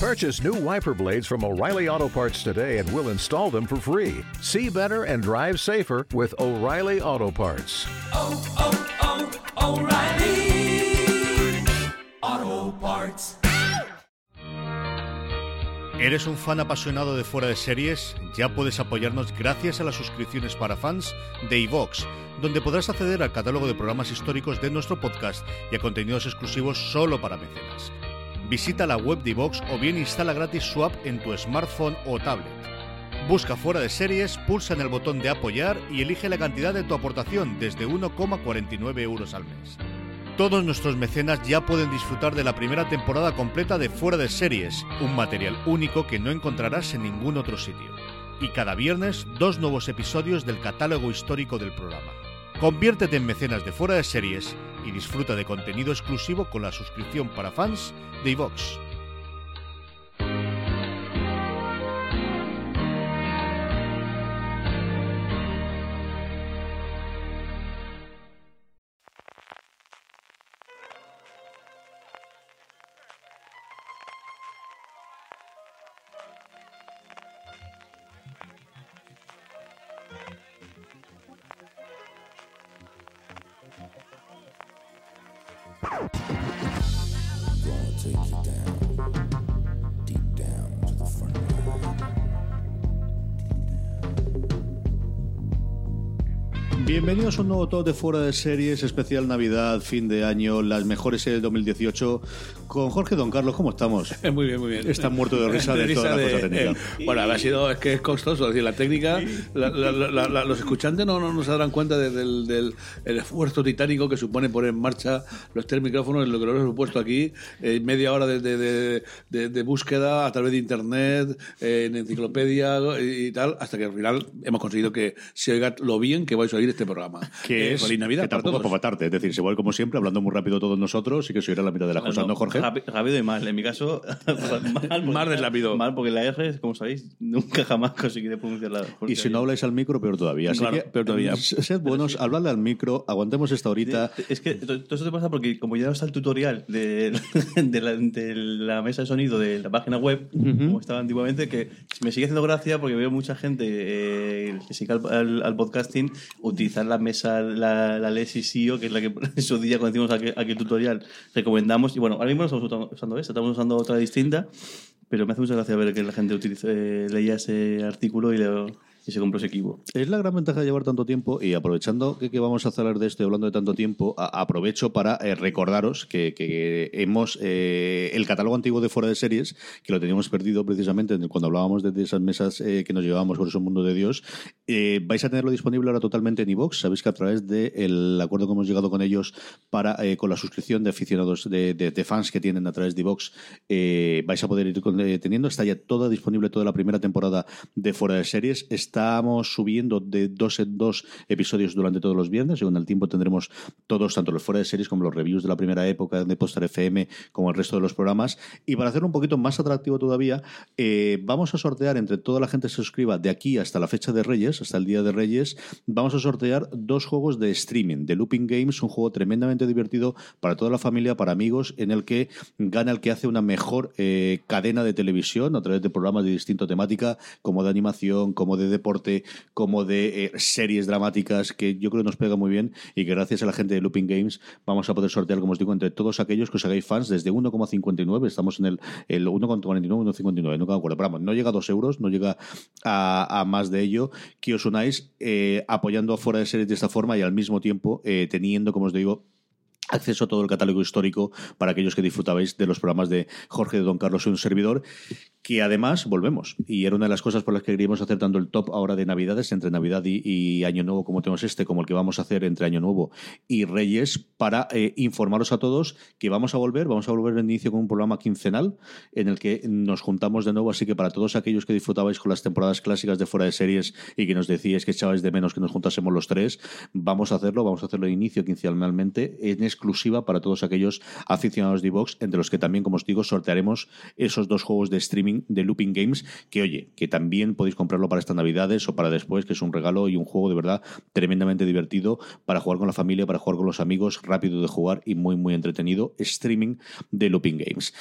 Purchase new wiper blades from O'Reilly Auto Parts today and we'll install them for free. See better and drive safer with O'Reilly Auto Parts. oh, oh, O'Reilly Auto Parts. ¿Eres un fan apasionado de fuera de series? Ya puedes apoyarnos gracias a las suscripciones para fans de iVox, donde podrás acceder al catálogo de programas históricos de nuestro podcast y a contenidos exclusivos solo para mecenas. Visita la web de iVox o bien instala gratis su app en tu smartphone o tablet. Busca fuera de series, pulsa en el botón de apoyar y elige la cantidad de tu aportación desde 1,49 euros al mes. Todos nuestros mecenas ya pueden disfrutar de la primera temporada completa de Fuera de Series, un material único que no encontrarás en ningún otro sitio. Y cada viernes, dos nuevos episodios del catálogo histórico del programa. Conviértete en mecenas de Fuera de Series y disfruta de contenido exclusivo con la suscripción para fans de iVox. Bienvenidos a un nuevo top de fuera de series, especial Navidad, fin de año, las mejores series de 2018. Con Jorge Don Carlos, ¿cómo estamos? Muy bien, muy bien. Está muerto de risa de, toda la risa cosa de- técnica. eh, bueno, ha sido, es que es costoso, es decir, la técnica, la- la- la- la- los escuchantes no, no, no se darán cuenta de- del, del- el esfuerzo titánico que supone poner en marcha los tres micrófonos, lo que lo hemos puesto aquí, eh, media hora de, de- de- de- de búsqueda a través de internet, eh, en enciclopedia y, tal, hasta que al final hemos conseguido que se oiga lo bien que vais a oír este programa. Que Eh, es feliz Navidad que para tampoco todos. para matarte, es decir, se vuelve como siempre, hablando muy rápido todos nosotros y que se oirá la mitad de las cosas, ¿no, Jorge? Rápido, rápido y mal. En mi caso, mal. Más rápido. Mal, porque la R, como sabéis, nunca jamás conseguiré pronunciarla. Y si no habláis al micro, peor todavía. Así Claro, que, peor todavía. s- Sed buenos, habladle al micro, aguantemos esta horita. Es que to- todo eso te pasa porque como ya no está el tutorial de, de, la, de la mesa de sonido de la página web, como estaba antiguamente, que me sigue haciendo gracia porque veo mucha gente eh, que sigue al, al- al podcasting utilizar la mesa, la, la Lexi SEO, que es la que en su día cuando hicimos aquel, aquel tutorial recomendamos. Y bueno, ahora mismo estamos usando- esta, estamos usando otra distinta, pero me hace mucha gracia ver que la gente utiliza, eh, leía ese artículo y, lo- y se compró ese equipo. Es la gran ventaja de llevar tanto tiempo y aprovechando que, vamos a hablar de esto y hablando de tanto tiempo, aprovecho para eh, recordaros que, hemos eh, el catálogo antiguo de fuera de series, que lo teníamos perdido precisamente en- cuando hablábamos de, esas mesas eh, que nos llevábamos por ese mundo de Dios, vais a tenerlo disponible ahora totalmente en iVox. Sabéis que a través del acuerdo que hemos llegado con ellos para con la suscripción de aficionados de, fans que tienen a través de iVox, vais a poder ir teniendo. Está ya toda disponible toda la primera temporada de fuera de series. Estamos subiendo de dos en dos episodios durante todos los viernes con el tiempo tendremos todos, tanto los fuera de series como los reviews de la primera época de Postar FM, como el resto de los programas. Y para hacerlo un poquito más atractivo todavía, eh, vamos a sortear entre toda la gente que se suscriba de aquí hasta la fecha de Reyes, hasta el día de Reyes, vamos a sortear dos juegos de streaming, de Looping Games, un juego tremendamente divertido para toda la familia, para amigos, en el que gana el que hace una mejor eh, cadena de televisión a través de programas de distinta temática, como de animación, como de deporte, como de eh, series dramáticas, que yo creo nos pega muy bien y que gracias a la gente de Looping Games vamos a poder sortear, como os digo, entre todos aquellos que os hagáis fans desde 1,59, estamos en el, el 1,49, 1,59, no me acuerdo, pero vamos, no llega a 2 euros, no llega a, a más de ello, que os unáis eh, apoyando a fuera de series de esta forma y al mismo tiempo eh, teniendo, como os digo, acceso a todo el catálogo histórico para aquellos que disfrutabais de los programas de Jorge de Don Carlos y un servidor que además volvemos. Y era una de las cosas por las que queríamos hacer tanto el top ahora de Navidades, entre Navidad y, Año Nuevo, como tenemos este, como el que vamos a hacer entre Año Nuevo y Reyes, para eh, informaros a todos que vamos a volver, vamos a volver en inicio con un programa quincenal en el que nos juntamos de nuevo. Así que para todos aquellos que disfrutabais con las temporadas clásicas de fuera de series y que nos decíais que echabais de menos que nos juntásemos los tres, vamos a hacerlo, vamos a hacerlo de inicio quincenalmente en exclusiva para todos aquellos aficionados de Vox, entre los que también, como os digo, sortearemos esos dos juegos de streaming de Looping Games, que oye, que también podéis comprarlo para estas navidades o para después, que es un regalo y un juego de verdad tremendamente divertido para jugar con la familia, para jugar con los amigos, rápido de jugar y muy, muy entretenido. Streaming de Looping Games.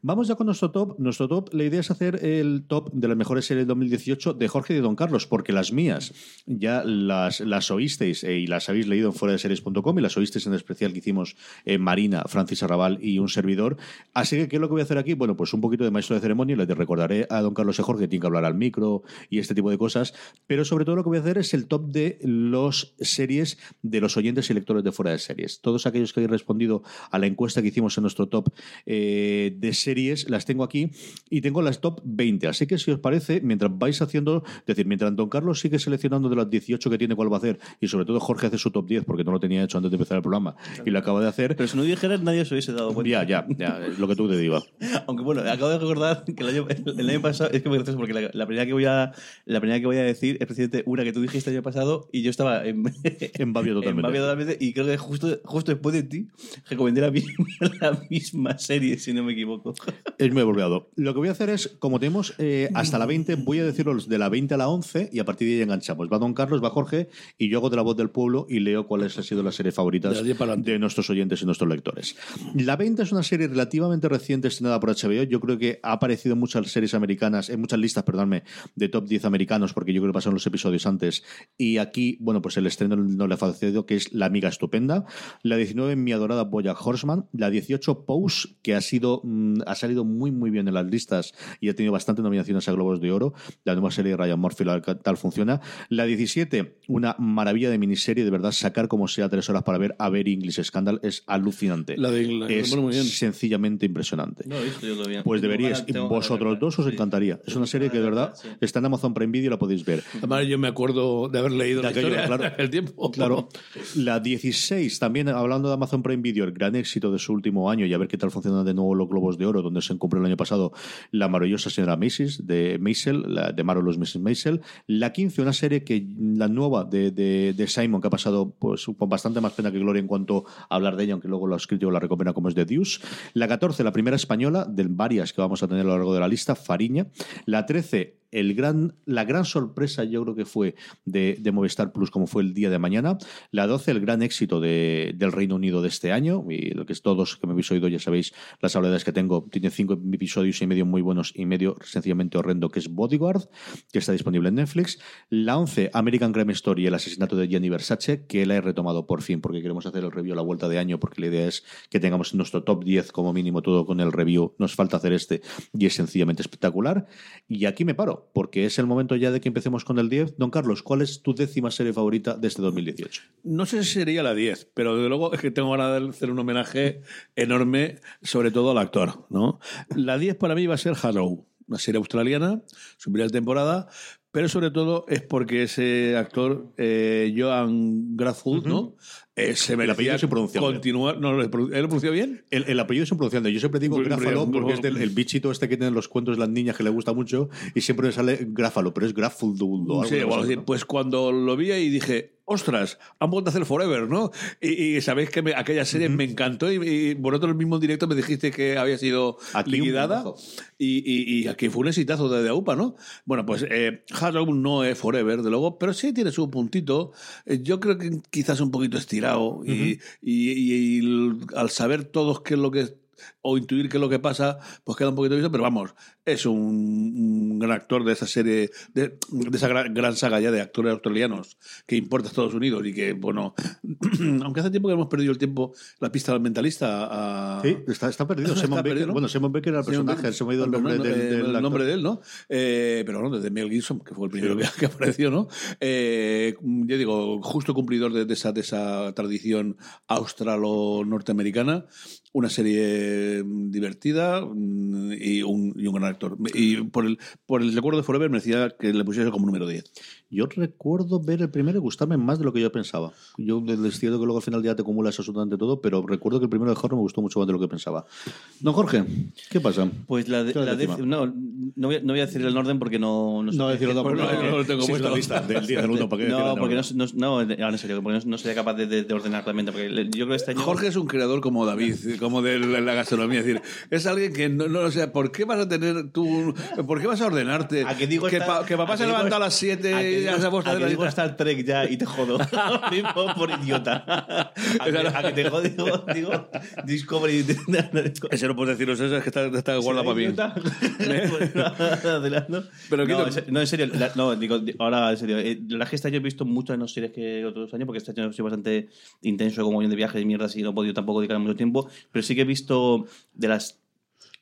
Vamos ya con nuestro top. Nuestro top, la idea es hacer el top de las mejores series de 2018 de Jorge y de Don Carlos, porque las mías ya las, las oísteis eh, y las habéis leído en fuera y las oísteis en el especial que hicimos en Marina, Francis Arrabal y un servidor. Así que, ¿qué es lo que voy a hacer aquí? Bueno, pues un poquito de maestro de ceremonia, les recordaré a don Carlos y Jorge que tiene que hablar al micro y este tipo de cosas, pero sobre todo lo que voy a hacer es el top de los series de los oyentes y lectores de fuera de series. Todos aquellos que habéis respondido a la encuesta que hicimos en nuestro top eh, de series, las tengo aquí y tengo las top 20. Así que si os parece, mientras vais haciendo, es decir, mientras don Carlos sigue seleccionando de las 18 que tiene cuál va a hacer y sobre todo Jorge hace su top 10 porque no lo tenía hecho antes de empezar el programa y lo acaba de hacer. Pero si no dijeras, nadie se hubiese dado cuenta. Ya, ya, ya, es lo que tú te digo. Aunque bueno, acabo de recordar que el año, el año pasado, es que me gracioso porque la, la primera que voy a la primera que voy a decir es precisamente una que tú dijiste el año pasado y yo estaba en, En Babio totalmente. en Babio totalmente y creo que justo, justo después de ti recomendé la, misma- la misma serie, si no me equivoco. Es muy volveado. Lo que voy a hacer es, como tenemos eh, hasta la 20, voy a decirlos de la 20 a la 11 y a partir de ahí enganchamos. Va Don Carlos, va Jorge y yo hago de la voz del pueblo y leo cuáles han sido las series favoritas De de nuestros oyentes y nuestros lectores. La 20 es una serie relativamente reciente estrenada por HBO. Yo creo que ha aparecido en muchas series americanas, en muchas listas, perdónme, de top 10 americanos, porque yo creo que pasaron los episodios antes. Y aquí, bueno, pues el estreno no le ha fallecido, que es La Amiga Estupenda. La 19, Mi Adorada Boya Horseman. La 18, Pose, que ha sido mm, ha salido muy, muy bien en las listas y ha tenido bastantes nominaciones a Globos de Oro. La nueva serie de Ryan Murphy, la tal funciona. La 17, una maravilla de miniserie, de verdad, sacar como sea tres horas para ver a ver English Scandal es alucinante. La de Inglaterra, es bueno, muy bien. sencillamente impresionante. No lo he visto yo todavía. Pues deberíais, vosotros dos os encantaría. Es una serie que de verdad Sí. está en Amazon Prime Video y la podéis ver. Además, yo me acuerdo de haber leído De la aquello, historia claro. el tiempo. Claro. La 16, también hablando de Amazon Prime Video, el gran éxito de su último año y a ver qué tal funcionan de nuevo los Globos de Oro, donde se cumplió el año pasado la maravillosa señora Macy's de Maisel, la de Marvelous Mrs. Maisel. La 15, una serie que la nueva de, de, de Simon, que ha pasado pues con bastante más pena que gloria en cuanto a hablar de ella, aunque luego lo ha escrito la recompensa como es de Deuce. La 14, la primera española, de varias que vamos a tener a lo largo de la lista, Fariña. La 13, la gran sorpresa yo creo que fue de, Movistar Plus como fue el día de mañana. La 12, el gran éxito de- del Reino Unido de este año. Y lo que es todos que me habéis oído ya sabéis las habilidades que tengo. Tiene cinco episodios y medio muy buenos y medio sencillamente horrendo que es Bodyguard, que está disponible en Netflix. La 11, American Crime Story, el asesinato de Gianni Versace, que la he retomado por fin porque queremos hacer el review a la vuelta de año porque la idea es que tengamos nuestro top 10 como mínimo todo con el review. Nos falta hacer este y es sencillamente espectacular. Y aquí me paro, porque es el momento ya de que empecemos con el 10. Don Carlos, ¿cuál es tu décima serie favorita de este 2018? No sé si sería la 10, pero desde luego es que tengo ganas de hacer un homenaje enorme, sobre todo al actor. ¿no? La 10 para mí va a ser Hello, una serie australiana, su primera temporada, pero sobre todo es porque ese actor, eh, Joan Grathwood, ¿no? Eh, se merecía apellido es impronunciable. continuar. No, ¿Él lo pronunció bien? El, el apellido es impronunciable. Yo siempre digo Gráfalo porque es del, el bichito este que tienen los cuentos de las niñas que le gusta mucho y siempre me sale Gráfalo, pero es Grafuldundo. Sí, bueno, pues cuando lo vi y dije, ostras, han vuelto a hacer Forever, ¿no? Y, y sabéis que me- aquella serie me encantó y, y vosotros el mismo directo me dijiste que había sido Aquí liquidada y, aquí fue un exitazo de, de AUPA, ¿no? Bueno, pues eh, Harrow no es Forever, de luego, pero sí tiene su puntito. Eh, yo creo que quizás un poquito estirado y, al saber todos qué es lo que o intuir qué es lo que pasa, pues queda un poquito visto, pero vamos, es un, un gran actor de esa serie, de, de esa gran, gran saga ya de actores australianos que importa a Estados Unidos y que, bueno, aunque hace tiempo que hemos perdido el tiempo, la pista del mentalista a... Sí, está, está perdido. Está Simon Baker, perdido, ¿no? bueno, Simon Baker era el Simon personaje, Baker, se me ha ido el nombre no, del, del el nombre de él, ¿no? Eh, pero no, desde Mel Gibson, que fue el primero que, que apareció, ¿no? Eh, yo digo, justo cumplidor de, de esa, de esa tradición australo-norteamericana una serie divertida mm, y un, y un gran actor. Y por el, por el recuerdo de Forever me decía que le pusiese como número 10. Yo recuerdo ver el primero y gustarme más de lo que yo pensaba. Yo es cierto que luego al final ya te acumulas absolutamente todo, pero recuerdo que el primero de Horror me gustó mucho más de lo que pensaba. Don Jorge, ¿qué pasa? Pues la, de- ¿Qué es la décima- no, no, voy a, no voy a decir el orden porque no... No. No, decirlo tampoco. no, no lo tengo puesto. la lista del 10 al 1, ¿para qué No, porque no, no, en serio, porque no, no sería capaz de, de- de ordenar realmente. Porque yo creo que este año. Jorge es un creador como David, como de la la gastronomía. Es decir, es alguien que no, no o sea, ¿por qué vas a tener tú, por qué vas a ordenarte? ¿A que digo que, esta- pa- que papá a se levanta a las 7 a ha puesto a que la digo? Star Trek ya y te jodo. Mismo por idiota. A que, a que te jodo, digo, digo Discovery. Ese no puedes decirlo, ese es que está, está guardado para mí. Adelante. Pero no, no, en serio, la- no, digo, di- ahora en serio, eh, la verdad es que este año he visto muchas menos series que otros años, porque este año he sido bastante intenso como bien de viajes y mierdas y no he podido tampoco dedicar mucho tiempo, pero sí que he visto de las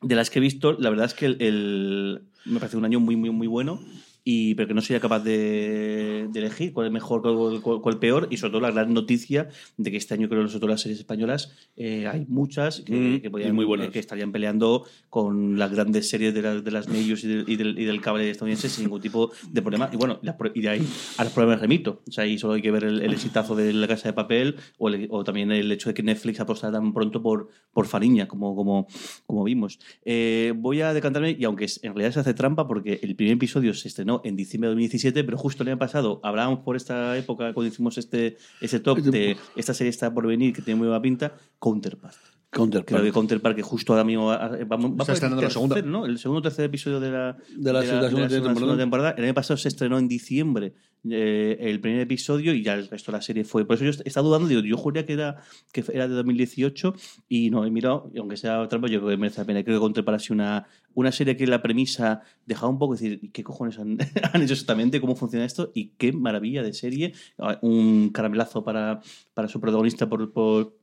de las que he visto, la verdad es que el, el- me parece un año muy, muy, muy bueno. Y, pero que no sería capaz de, de elegir cuál es mejor, cuál, cuál- cuál peor, y sobre todo la gran noticia de que este año creo que sobre todo las series españolas eh, hay muchas que, Mm, que, podían- muy buenas. que estarían peleando con las grandes series de, la- de las medios y, del- y del, y del cable estadounidense sin ningún tipo de problema. Y bueno, y de ahí a los problemas remito. O sea, ahí solo hay que ver el, el exitazo de La Casa de Papel o, el- o también el hecho de que Netflix apostara tan pronto por, por Fariña, como, como, como vimos. Eh, voy a decantarme, y aunque en realidad se hace trampa porque el primer episodio se estrenó en diciembre de 2017, pero justo el año pasado hablábamos por esta época cuando hicimos este, ese top de esta serie está por venir que tiene muy buena pinta, Counterpart. Counterpart. Creo que Counterpart, que justo ahora mismo va, va- va el estrenando la segunda. ¿no? El segundo o tercer episodio de la, De la- de la segunda temporada. segunda temporada. El año pasado se estrenó en diciembre eh, el primer episodio y ya el resto de la serie fue. Por eso yo est- estaba dudando, digo, yo juraría que era, que era de 2018 y no he mirado, y aunque sea trampa, yo creo que merece la pena. Creo que Counterpart ha sido una, una serie que la premisa dejaba un poco decir, ¿qué cojones han, han hecho exactamente? ¿Cómo funciona esto? Y qué maravilla de serie. Ah, Un caramelazo para, para su protagonista por- por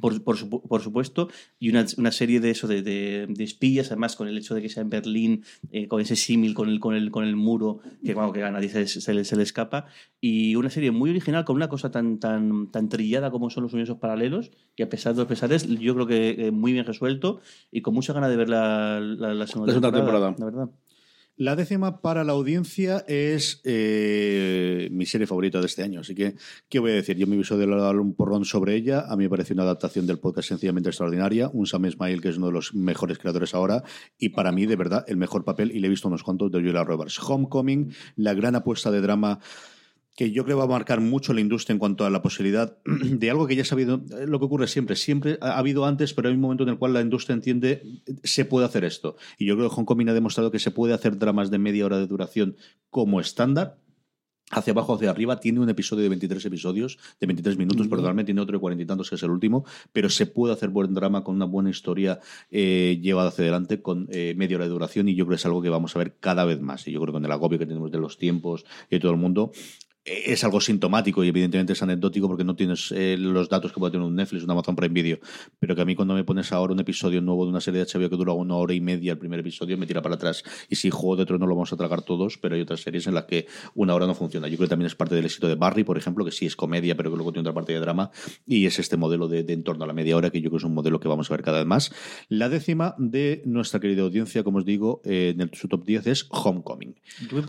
por, por, por supuesto, y una, una serie de eso, de, de- de espías, además con el hecho de que sea en Berlín, eh, con ese símil con el, con, el, con el muro, que, bueno, que a nadie se, se le, se le escapa, y una serie muy original con una cosa tan, tan, tan trillada como son los universos paralelos, y a pesar de los pesares, yo creo que eh, muy bien resuelto, y con mucha ganas de ver la, la, la segunda, La segunda temporada. La verdad. La décima para la audiencia es eh, mi serie favorita de este año. Así que, ¿qué voy a decir? Yo me de dar un porrón sobre ella. A mí me parece una adaptación del podcast sencillamente extraordinaria. Un Sam Ismail, que es uno de los mejores creadores ahora. Y para mí, de verdad, el mejor papel, y le he visto unos cuantos, de Julia Roberts. Homecoming, la gran apuesta de drama que yo creo va a marcar mucho la industria en cuanto a la posibilidad de algo que ya ha sabido, eh, lo que ocurre siempre, siempre ha habido antes, pero hay un momento en el cual la industria entiende eh, se puede hacer esto. Y yo creo que Homecoming ha demostrado que se puede hacer dramas de media hora de duración como estándar. Hacia abajo, hacia arriba, tiene un episodio de 23 episodios, de 23 minutos, perdóname, tiene otro de 40 y tantos, que es el último, pero se puede hacer buen drama con una buena historia eh, llevada hacia adelante con eh, media hora de duración y yo creo que es algo que vamos a ver cada vez más. Y yo creo que con el agobio que tenemos de los tiempos y de todo el mundo, es algo sintomático y evidentemente es anecdótico porque no tienes eh, los datos que puede tener un Netflix, un Amazon Prime Video, pero que a mí cuando me pones ahora un episodio nuevo de una serie de HBO que dura una hora y media el primer episodio, me tira para atrás. Y si Juego de Tronos lo vamos a tragar todos, pero hay otras series en las que una hora no funciona. Yo creo que también es parte del éxito de Barry, por ejemplo, que sí es comedia, pero que luego tiene otra parte de drama, y es este modelo de, en torno a la media hora que yo creo que es un modelo que vamos a ver cada vez más. La décima de nuestra querida audiencia, como os digo, eh, en el, su top 10 es Homecoming.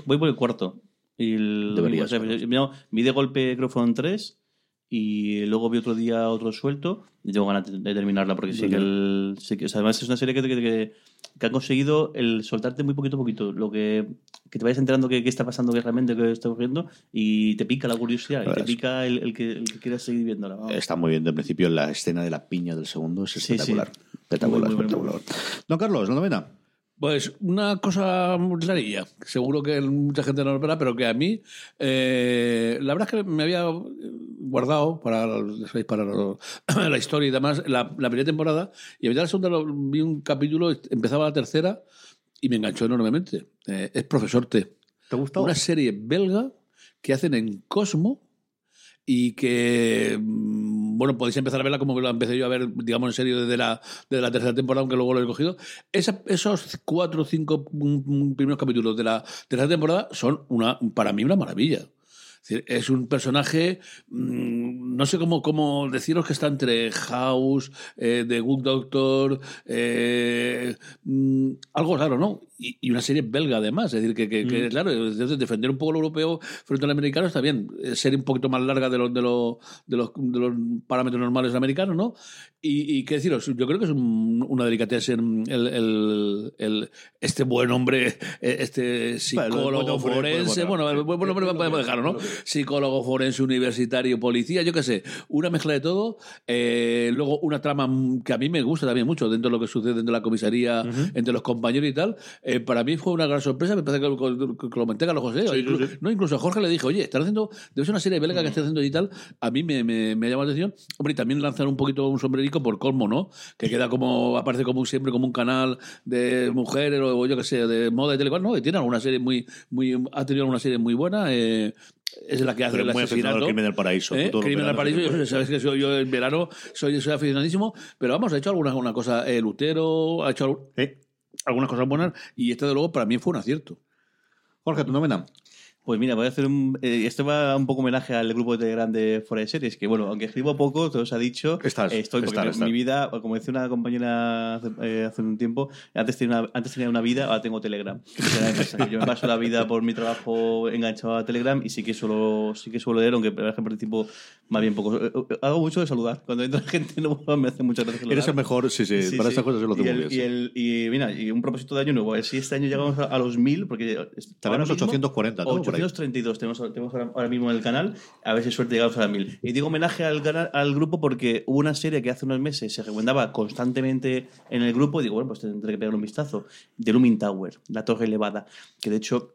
Voy por el cuarto. Y el- yo- no, vi de golpe, creo que fueron tres. Y luego vi otro día otro suelto. Y tengo ganas de, terminarla porque sí que, el, sí que o sea, además es una serie que, que, que- que han conseguido el soltarte muy poquito a poquito. Lo que, que te vayas enterando qué está pasando, qué realmente qué está ocurriendo. Y te pica la curiosidad. Y te pica el, el que, el que quieras seguir viéndola. vamos. Está muy bien. De principio, la escena de la piña del segundo es espectacular. sí. Espectacular, Muy, muy, muy, espectacular. Don Carlos, la novena. Pues una cosa que seguro que mucha gente no lo espera, pero que a mí, eh, la verdad es que me había guardado para, para la historia y demás la, la primera temporada, y a mitad de la segunda lo- vi un capítulo, empezaba la tercera y me enganchó enormemente. Eh, es Profesor T. ¿Te ha gustado? Una serie belga que hacen en Cosmo y que, mm, bueno, podéis empezar a verla como la empecé yo a ver, digamos, en serio desde la, desde la tercera temporada, aunque luego lo he cogido. Esos cuatro o cinco mm, mm, primeros capítulos de la tercera temporada son, una, para mí, una maravilla. Es un personaje, mm, no sé cómo, cómo deciros que está entre House, eh, The Good Doctor, eh, mm, algo raro, ¿no? Y, y una serie belga además, es decir, que, que- que, claro, entonces defender un poco lo europeo frente al americano está bien, Eh, ser un poquito más larga de los, de los, de los, de los parámetros normales americanos, ¿no? Y, y qué deciros, yo creo que es un- una delicatesen el, el, el- este buen hombre, este psicólogo bueno, forense, bueno, bueno, el buen hombre podemos dejarlo, ¿no? Psicólogo forense, universitario, policía, yo qué sé, una mezcla de todo. eh, luego una trama que a mí me gusta también mucho dentro de lo que sucede dentro de la comisaría, entre los compañeros y tal. Eh, para mí fue una gran sorpresa, me parece que, que- que lo comenté Carlos José. incluso, No, incluso a Jorge le dije, oye, están haciendo, debe ser una serie belga que esté haciendo y tal. A mí me, me, me ha llamado la atención. Hombre, y también lanzar un poquito un sombrerico por colmo, ¿no? Que queda como, aparece como siempre como un canal de mujeres o yo qué sé, de moda y tal y cual, ¿no? Y tiene alguna serie muy, muy, ha tenido alguna serie muy buena. eh, es la que hace el muy asesinato. al Crimen del Paraíso. ¿Eh? Crimen del Paraíso, yo, sabes que soy- yo en verano soy, soy aficionadísimo, pero vamos, ha hecho alguna una cosa, eh, Lutero, ha hecho eh, algunas cosas buenas y este de luego para mí fue un acierto. Jorge, tu novena. Pues mira, voy a hacer un. eh, esto va un poco homenaje al grupo de Telegram de Fuera de Series, que bueno, aunque escribo poco, todo se ha dicho. Estás, eh, estoy, porque estás, mi- vida, como decía una compañera hace, eh, hace un tiempo, antes tenía, una, antes tenía una vida, ahora tengo Telegram. Yo me paso la vida por mi trabajo enganchado a Telegram y sí que suelo, sí que suelo leer, aunque por ejemplo participo más bien poco. Hago mucho de saludar. Cuando entra gente nueva me hace muchas veces saludar. Eres el mejor, sí, sí, Sí, para sí. estas cosas se lo hace y muy el, bien. y, sí. el- y mira, y un propósito de año nuevo, a ver si este año llegamos a, los 1000, porque mismo- 840, ¿no? Ahí. 832 tenemos, tenemos ahora, mismo en el canal, a ver si suerte llegamos a las 1000. Y digo homenaje al, al grupo porque hubo una serie que hace unos meses se recomendaba constantemente en el grupo, y digo, bueno, pues tendré que pegarle un vistazo, de Lumin Tower, la torre elevada, que de hecho...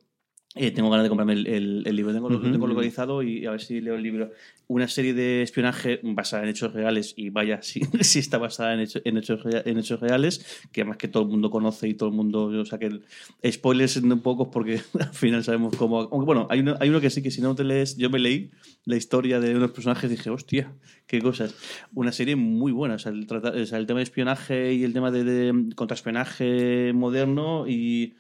eh, tengo ganas de comprarme el, el- el libro, tengo, lo tengo localizado y a ver si leo el libro. Una serie de espionaje basada en hechos reales, y vaya, si, si está basada en, hecho- en hechos, en hechos reales, que además que todo el mundo conoce y todo el mundo, o sea que el, spoilers un pocos porque al final sabemos cómo... Aunque bueno, hay uno, hay uno que sí, que si no te lees, yo me leí la historia de unos personajes y dije, hostia, qué cosas. Una serie muy buena, o sea, el, o sea, el tema de espionaje y el tema de, de contraespionaje moderno y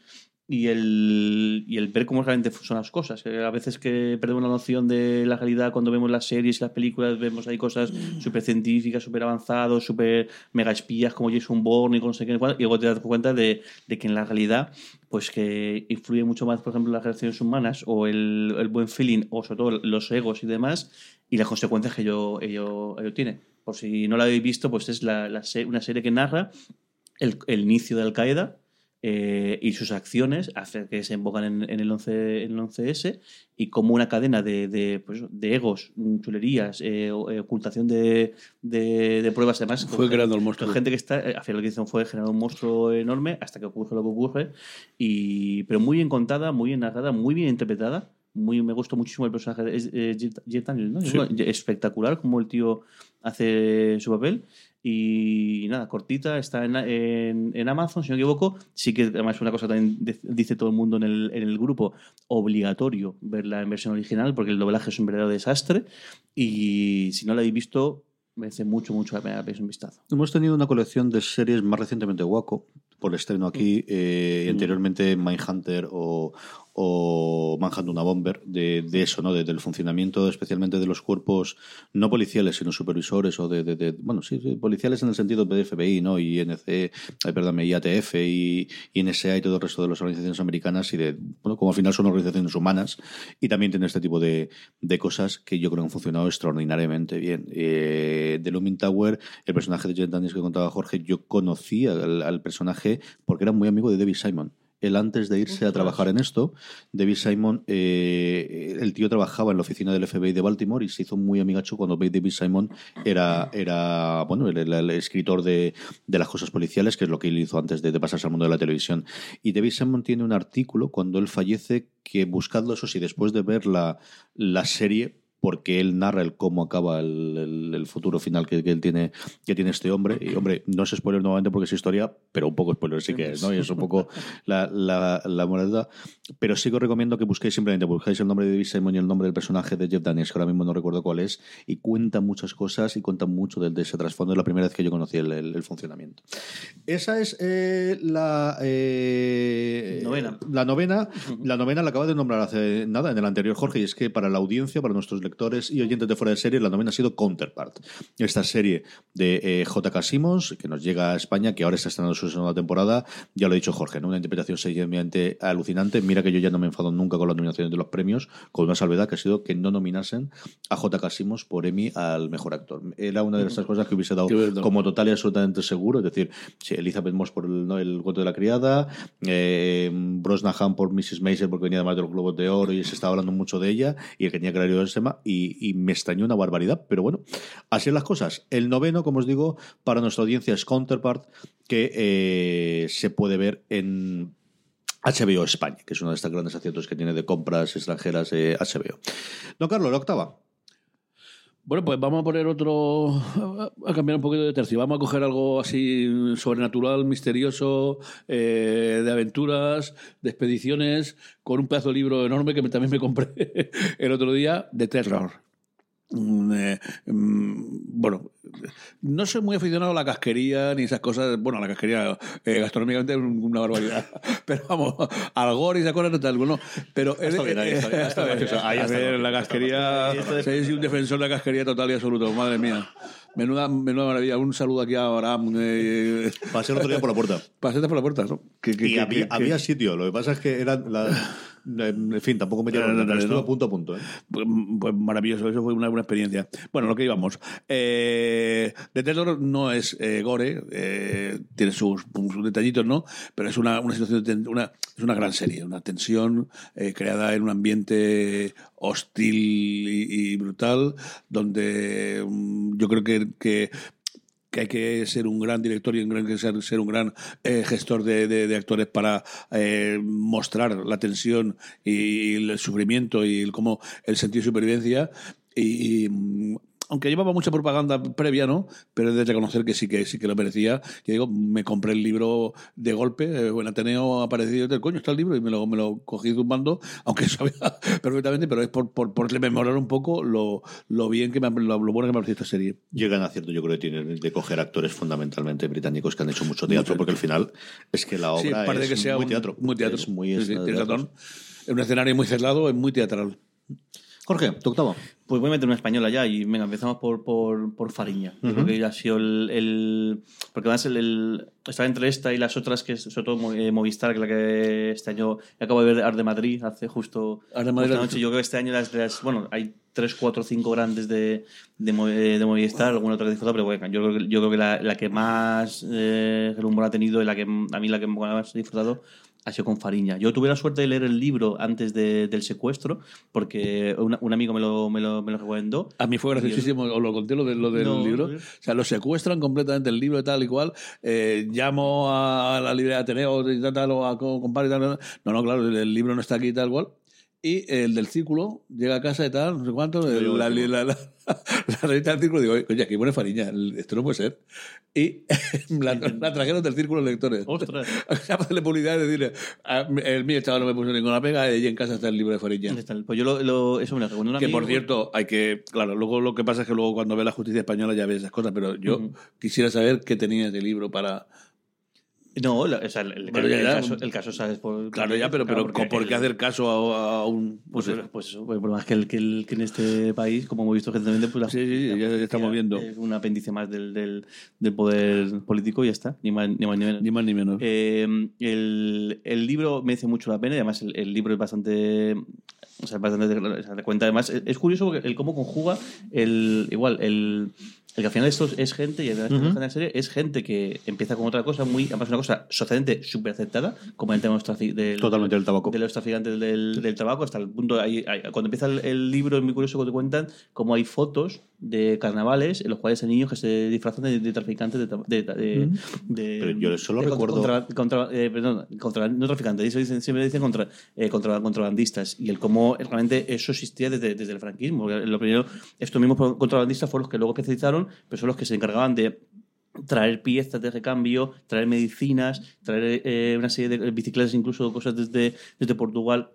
y el, y el ver cómo realmente son las cosas. Eh, A veces que perdemos la noción de la realidad cuando vemos las series y las películas, vemos ahí cosas súper científicas, súper avanzadas, súper mega espías como Jason Bourne y con no sé qué, y luego te das cuenta de, de que en la realidad pues que influye mucho más, por ejemplo, las relaciones humanas o el, el buen feeling o sobre todo los egos y demás y las consecuencias que ello, ello, ello tiene. Por si no la habéis visto, pues es la, la se- una serie que narra el, el inicio de Al Qaeda eh, y sus acciones hace que se embocan en, en el 11, en el 11S y como una cadena de, de, pues, de egos, chulerías, eh, eh, ocultación de, de, de pruebas además. Fue creando el monstruo. Gente que está, eh, al final lo que hicieron fue generar un monstruo enorme hasta que ocurre lo que ocurre, y, pero muy bien contada, muy bien narrada, muy bien interpretada. Muy, me gustó muchísimo el personaje de es- Daniels, ¿no? Sí. Espectacular como el tío hace su papel. Y nada, cortita, está en, en, en Amazon, si no me equivoco. Sí que además una cosa también de- dice todo el mundo en el, en el grupo, obligatorio verla en versión original porque el doblaje es un verdadero desastre. Y si no la habéis visto, merece mucho, mucho la pena que un vistazo. Hemos tenido una colección de series más recientemente Waco, por estreno aquí, eh, anteriormente Mindhunter o, o Manhunt una Bomber, de, de eso, ¿no? De- del funcionamiento especialmente de los cuerpos no policiales, sino supervisores o de, bueno, sí, policiales en el sentido de FBI, ¿no? Y eh, perdón, IATF y, NSA y todo el resto de las organizaciones americanas y de, bueno, como al final son organizaciones humanas y también tiene este tipo de, cosas que yo creo que han funcionado extraordinariamente bien. Eh, de Looming Tower, el personaje de Jet Daniels que contaba Jorge, yo conocía al, al personaje porque era muy amigo de David Simon. Él antes de irse a trabajar en esto, David Simon, eh, el tío trabajaba en la oficina del FBI de Baltimore y se hizo muy amigacho cuando David Simon era, era bueno, el, el- el escritor de, de las cosas policiales, que es lo que él hizo antes de, de pasarse al mundo de la televisión. Y David Simon tiene un artículo cuando él fallece que buscadlo, eso sí, después de ver la, la serie, porque él narra el cómo acaba el, el- el futuro final que, que él tiene, que tiene este hombre. Y, hombre, no es spoiler nuevamente porque es historia, pero un poco spoiler sí que es, ¿no? Y es un poco la, la, la moneda. Pero sí que os recomiendo que busquéis simplemente, buscáis el nombre de David Simon y el nombre del personaje de Jeff Daniels, que ahora mismo no recuerdo cuál es, y cuenta muchas cosas y cuenta mucho del, de ese trasfondo. Es la primera vez que yo conocí el, el- el funcionamiento. Esa es eh, la eh, Novena. La novena, la novena la acaba de nombrar hace nada en el anterior Jorge, y es que para la audiencia, para nuestros lectores y oyentes de fuera de serie, la novena ha sido Counterpart. Esta serie de eh, J.K. Simmons, que nos llega a España, que ahora está estrenando su segunda temporada, ya lo ha dicho Jorge, ¿no? una interpretación sencillamente alucinante. Mira que yo ya no me enfado nunca con las nominaciones de los premios, con una salvedad que ha sido que no nominasen a J.K. Simmons por Emmy al mejor actor. Era una de esas cosas que hubiese dado como total y absolutamente seguro. Es decir, Elizabeth Moss por el, ¿no? el cuento de la criada, eh, Brosnahan por Mrs. Maisel porque venía además de los Globos de Oro y se estaba hablando mucho de ella y el que tenía que el y, me extrañó una barbaridad. Pero bueno, así las cosas. El noveno, como os digo, para nuestra audiencia es Counterpart, que eh, se puede ver en HBO España, que es uno de estos grandes aciertos que tiene de compras extranjeras eh, HBO. Don Carlos, la octava. Bueno, pues vamos a poner otro. a cambiar un poquito de tercio. Vamos a coger algo así sobrenatural, misterioso, eh, de aventuras, de expediciones, con un pedazo de libro enorme que también me compré el otro día, de terror. Eh, mm, bueno, no soy muy aficionado a la casquería ni esas cosas. Bueno, la casquería eh, gastronómicamente es una barbaridad. Pero vamos, al gore y esas cosas no tal. Bueno, pero Está bien, ahí está bien, está bien. Ahí está ver, bien. la casquería. Soy un defensor de la casquería total y absoluto. Madre mía. Menuda, menuda maravilla. Un saludo aquí a Abraham. Eh, Pasé el otro día por la puerta. Pasaste por la puerta, ¿no? Que- que- Y que- había, había sitio, lo que pasa es que eran. La, en fin, tampoco me No, no, no, no. punto a punto. ¿eh? Pues, pues maravilloso, eso fue una buena experiencia. Bueno, lo que íbamos. Eh, The Terror no es eh, gore, eh, tiene sus, sus detallitos, ¿no? Pero es una, una situación, de ten- una, es una gran serie, una tensión eh, creada en un ambiente hostil y, brutal, donde mm, yo creo que, que hay que ser un gran director y un gran, ser, ser un gran eh, gestor de, de- actores para eh, mostrar la tensión y el sufrimiento y el, cómo el sentido de supervivencia. Y, mm, aunque llevaba mucha propaganda previa, ¿no? Pero he de reconocer que sí que sí que lo merecía. Y digo, me compré el libro de golpe, eh, en Ateneo aparecido, del coño, está el libro, y me lo, me lo cogí zumbando, aunque sabía perfectamente, pero es por, por, por rememorar un poco lo, lo bien que me, lo, lo bueno que me ha parecido esta serie. Y el gran acierto, yo creo que tiene de coger actores fundamentalmente británicos que han hecho mucho teatro, porque al final es que la Sí, obra parece es que sea muy un- teatro. Muy teatro. Es muy Sí, es sí, teatro. Es un escenario muy cerrado, es muy teatral. Jorge, tu octava. Pues voy a meter una española ya y venga, empezamos por, por, por Fariña. Yo creo que ha sido el, el- Porque además el, el- estaba entre esta y las otras, que es sobre todo eh, Movistar, que es la que este año acabo de ver Art de Madrid hace justo Art de Madrid, justo anoche. Yo creo que este año las, las- bueno, hay tres, cuatro, cinco grandes de, de, eh, de Movistar, alguna otra que disfruta, pero bueno, yo creo que, yo creo que la, la que más eh, ha tenido y la que a mí la que más he disfrutado ha sido con Fariña. Yo tuve la suerte de leer el libro antes de- del secuestro, porque una- un amigo me lo, me lo, me lo recomendó. A mí fue graciosísimo, os lo conté lo, de, lo del No, libro. O sea, lo secuestran completamente el libro y tal y cual. Eh, llamo a la librería de Ateneo y tal, o a co- compadre y tal. No, no, claro, el, el libro no está aquí y tal cual. Y el del círculo llega a casa y tal, no sé cuánto. el- la, la, la, la revista del círculo digo, oye, aquí pone Fariña, esto no puede ser. Y la, trajeron del círculo de lectores. Ostras. Hacerle publicidad y decirle, "Ah, el mío chaval no me puso ninguna pega y en casa está el libro de Fariña. ¿Dónde está el- Pues yo lo, lo- eso me lo recomendó un Que amigo. por cierto, hay que. Claro, luego lo que pasa es que luego cuando ve la justicia española ya ves esas cosas, pero yo Ujú. quisiera saber qué tenía ese libro para. No, o sea, el, el- el caso, el caso, ¿sabes? Por, Claro, ya, pero, pero ¿por qué hacer caso a, a un. Pues, Pues, pues eso, pues, por más que, el, que, el- que en este país, como hemos visto recientemente, pues la Sí, sí, ya- ya estamos viendo. Es un apéndice más del, del, del poder político y ya está, ni más ni, más, ni menos. ni más ni menos. Eh, el, el libro merece mucho la pena y además el, libro es bastante. O sea, bastante. O sea, te cuenta además. Es, es curioso el cómo conjuga el. Igual, el. El que al final esto es gente, y al final de la serie es gente que empieza con otra cosa, muy, además una cosa socialmente súper aceptada, como el tema del, Totalmente del tabaco. de los traficantes del, del tabaco, hasta el punto, ahí- ahí- cuando empieza el, el libro es muy curioso cuando te cuentan cómo hay fotos de carnavales en los cuales hay niños que se disfrazan de, de traficantes de, de, de- Pero yo solo recuerdo- contra, contra- eh, perdón, contra- no traficantes, eso dicen- siempre dicen contra, eh, contra contrabandistas y el cómo realmente eso existía desde, desde el franquismo. Lo primero, estos mismos contrabandistas fueron los que luego especializaron, pero son los que se encargaban de traer piezas de recambio, traer medicinas, traer eh, una serie de bicicletas, incluso cosas desde, desde Portugal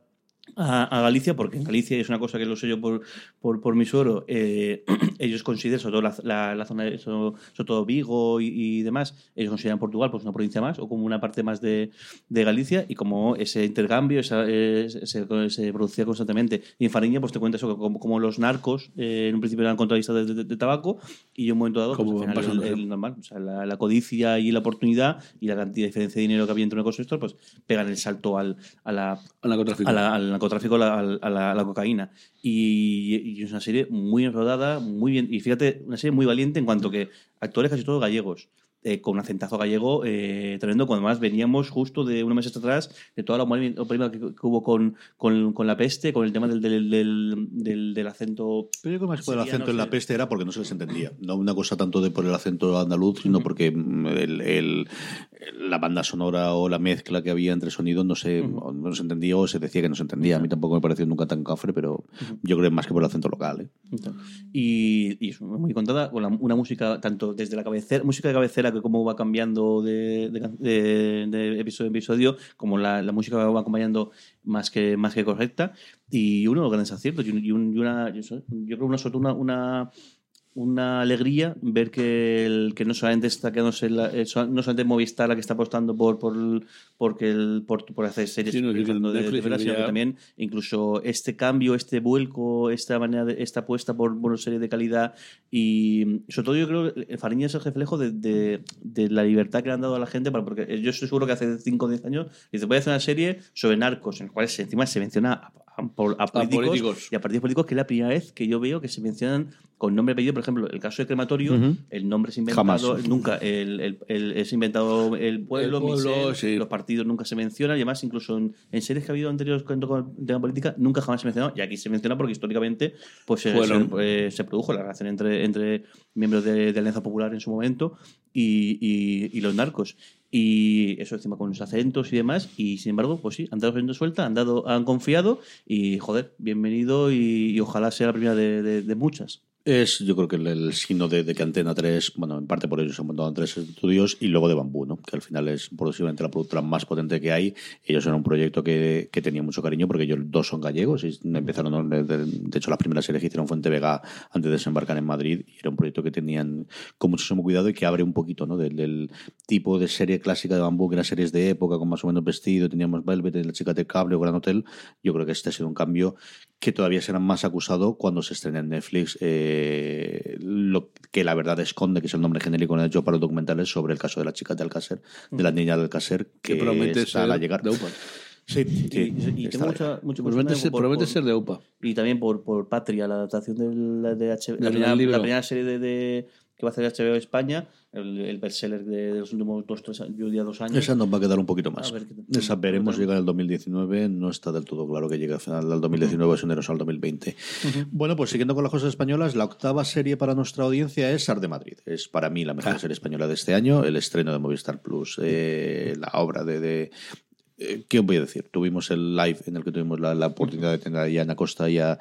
a, a Galicia, porque en Galicia es una cosa que lo sé yo por, por, por mi suero, eh, ellos consideran, sobre todo la, la, la zona de sobre, sobre todo Vigo y, y demás, ellos consideran Portugal pues una provincia más o como una parte más de, de Galicia y como ese intercambio esa, eh, se, se producía constantemente. Y en Fariña pues te cuenta eso, que como, como los narcos eh, en un principio eran contrabandistas de, de- tabaco y en un momento dado pues, al final, el- el normal, o sea, la, la codicia y la oportunidad y la cantidad de diferencia de dinero que había entre una cosa y otra, pues pegan el salto al, a la, Al narcotráfico. a la- narcotráfico, a la, a la- a la cocaína. Y, y es una serie muy rodada, muy bien. Y fíjate, una serie muy valiente en cuanto que actores casi todos gallegos. eh, con un acentazo gallego eh, tremendo, cuando más veníamos justo de unos meses atrás de toda la problema que, que hubo con, con, con la peste, con el tema del, del, del, acento. Pero yo creo que más por el acento no en la peste era porque no se les entendía. No una cosa tanto de por el acento andaluz, sino porque mm, el, el- la banda sonora o la mezcla que había entre sonidos no se, o no se entendía o se decía que no se entendía. A mí tampoco me pareció nunca tan cafre, pero yo creo que más que por el acento local. ¿eh? Y, y es muy contada con la- una música, tanto desde la cabecera, música de cabecera, que cómo va cambiando de, de, de- de episodio en episodio, como la, la música va acompañando más que, más que correcta. Y uno de los grandes aciertos. Y, un- y un- y una, yo, creo una, una, una, alegría ver que, el, que no solamente está quedándose la- eh, so- no solamente Movistar la que está apostando por por porque el, por, por hacer series Sí, no, de, de, sino que también incluso este cambio, este vuelco, esta manera de, esta apuesta por una serie de calidad y sobre todo yo creo que Fariña es el reflejo de, de- de la libertad que le han dado a la gente para, porque yo estoy seguro que hace 5 o 10 años dice voy a hacer una serie sobre narcos en la cual se- encima se menciona a, a- políticos, políticos. y a partidos políticos que es la primera vez que yo veo que se mencionan con nombre y apellido por ejemplo el caso de crematorio el nombre es inventado Jamás. nunca el, el- el- es inventado el pueblo, pueblo, sí. los partidos nunca se mencionan y además incluso en, en series que ha habido anteriores con el tema política nunca jamás se mencionó y aquí se menciona porque históricamente pues se, eh, se produjo la relación entre, entre miembros de, de Alianza Popular en su momento y, y- y los narcos y eso encima con los acentos y demás y sin embargo pues sí han dado rienda suelta han dado han confiado y joder bienvenido y, ojalá sea la primera de- de muchas Es, yo creo que el, signo de, de que Antena 3, bueno, en parte por ello se han montado tres estudios y luego de Bambú, ¿no? que al final es posiblemente la productora más potente que hay. Ellos eran un proyecto que, que tenía mucho cariño porque ellos dos son gallegos y empezaron, de, de- de hecho, las primeras series que hicieron fue en Vega antes de desembarcar en Madrid y era un proyecto que tenían con muchísimo cuidado y que abre un poquito ¿no? del, del tipo de serie clásica de Bambú, que eran series de época con más o menos vestido, teníamos Velvet, La chica del cable o Gran Hotel. Yo creo que este ha sido un cambio que todavía será más acusado cuando se estrene en Netflix eh, lo que la verdad esconde, que es el nombre genérico en el hecho para los documentales sobre el caso de la chica de Alcácer, de la niña de Alcácer, que, Que promete está ser a llegar. de UPA. Sí, y, sí, y tengo mucha, mucho Promete ser, por- promete por- ser de UPA. y también por, por Patria, la adaptación de la de la, primera, la primera serie de, de- que va a hacer HBO España, el, el bestseller de, de los últimos dos, tres yo diría dos años. Esa nos va a quedar un poquito más. Ver Esa veremos llegar al 2019. No está del todo claro que llegue al final del 2019 o si no, al 2020. Bueno, pues siguiendo con las cosas españolas, la octava serie para nuestra audiencia es Sar de Madrid. Es para mí la mejor serie española de este año. El estreno de Movistar Plus, eh, la obra de. de eh, ¿Qué os voy a decir? Tuvimos el live en el que tuvimos la, la oportunidad de tener a Ana Costa y a,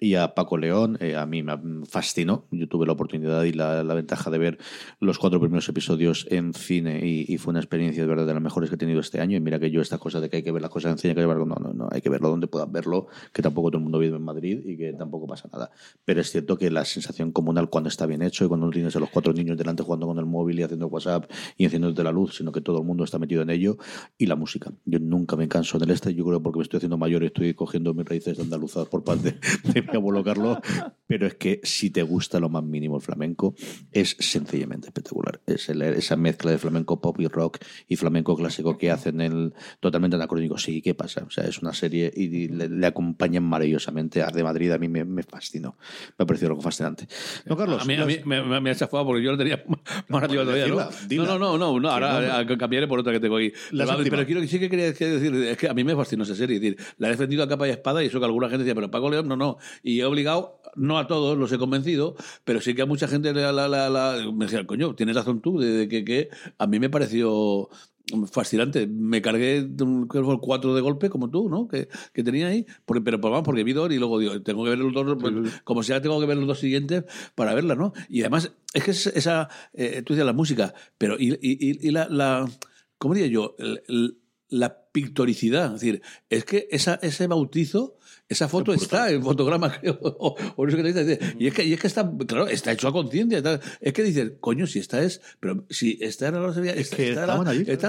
y a Paco León. Eh, a mí me fascinó. Yo tuve la oportunidad y la, la ventaja de ver los cuatro primeros episodios en cine y, y fue una experiencia de verdad de las mejores que he tenido este año. Y mira que yo esta cosa de que hay que ver las cosas en cine, hay que verlo, no, no, no, hay que verlo donde puedas verlo, que tampoco todo el mundo vive en Madrid y que tampoco pasa nada. Pero es cierto que la sensación comunal cuando está bien hecho y cuando no tienes a los cuatro niños delante jugando con el móvil y haciendo WhatsApp y encendiéndote la luz, sino que todo el mundo está metido en ello y la música. Yo nunca me canso del este, yo creo porque me estoy haciendo mayor y estoy cogiendo mis raíces de andaluzas por parte de mi abuelo Carlos, pero es que si te gusta lo más mínimo el flamenco, es sencillamente espectacular. Es el- esa mezcla de flamenco pop y rock y flamenco clásico que hacen el totalmente anacrónico. Sí, ¿qué pasa? O sea, es una serie y le, le acompañan maravillosamente. Art de Madrid a mí me, me fascinó. Me ha parecido algo fascinante. No, Carlos. A mí, a mí me, me- ha chafado porque yo lo tenía más arriba todavía, ¿no? No, no, no, no, no, Que ahora no, cambiaré por otra que tengo ahí. Pero, pero quiero, sí que quería que decir, es que a mí me fascinó esa serie. Es decir, la he defendido a capa y espada y eso que alguna gente decía, pero Paco León, no, no. Y he obligado, no a todos los he convencido, pero sí que a mucha gente la, la, me decía, coño, tienes razón tú, de, de que, que a mí me pareció fascinante. Me cargué cuatro de golpe, como tú, ¿no? Que, que tenía ahí. Porque, pero vamos, porque vi dos y luego digo, tengo que ver los dos, pues, como sea, tengo que ver los dos siguientes para verla, ¿no? Y además, es que es- esa, eh, tú decías la música, pero y, y, y- la, la, ¿cómo diría yo? La pictoricidad. Es decir, es que esa, ese bautizo, esa foto está en fotograma, creo, o, o no sé qué te dice. Y es que, y es que está, claro, está hecho a conciencia. Es que dices, coño, si esta es, pero si esta era la Sevilla, esta, que esta estaban era, allí. esta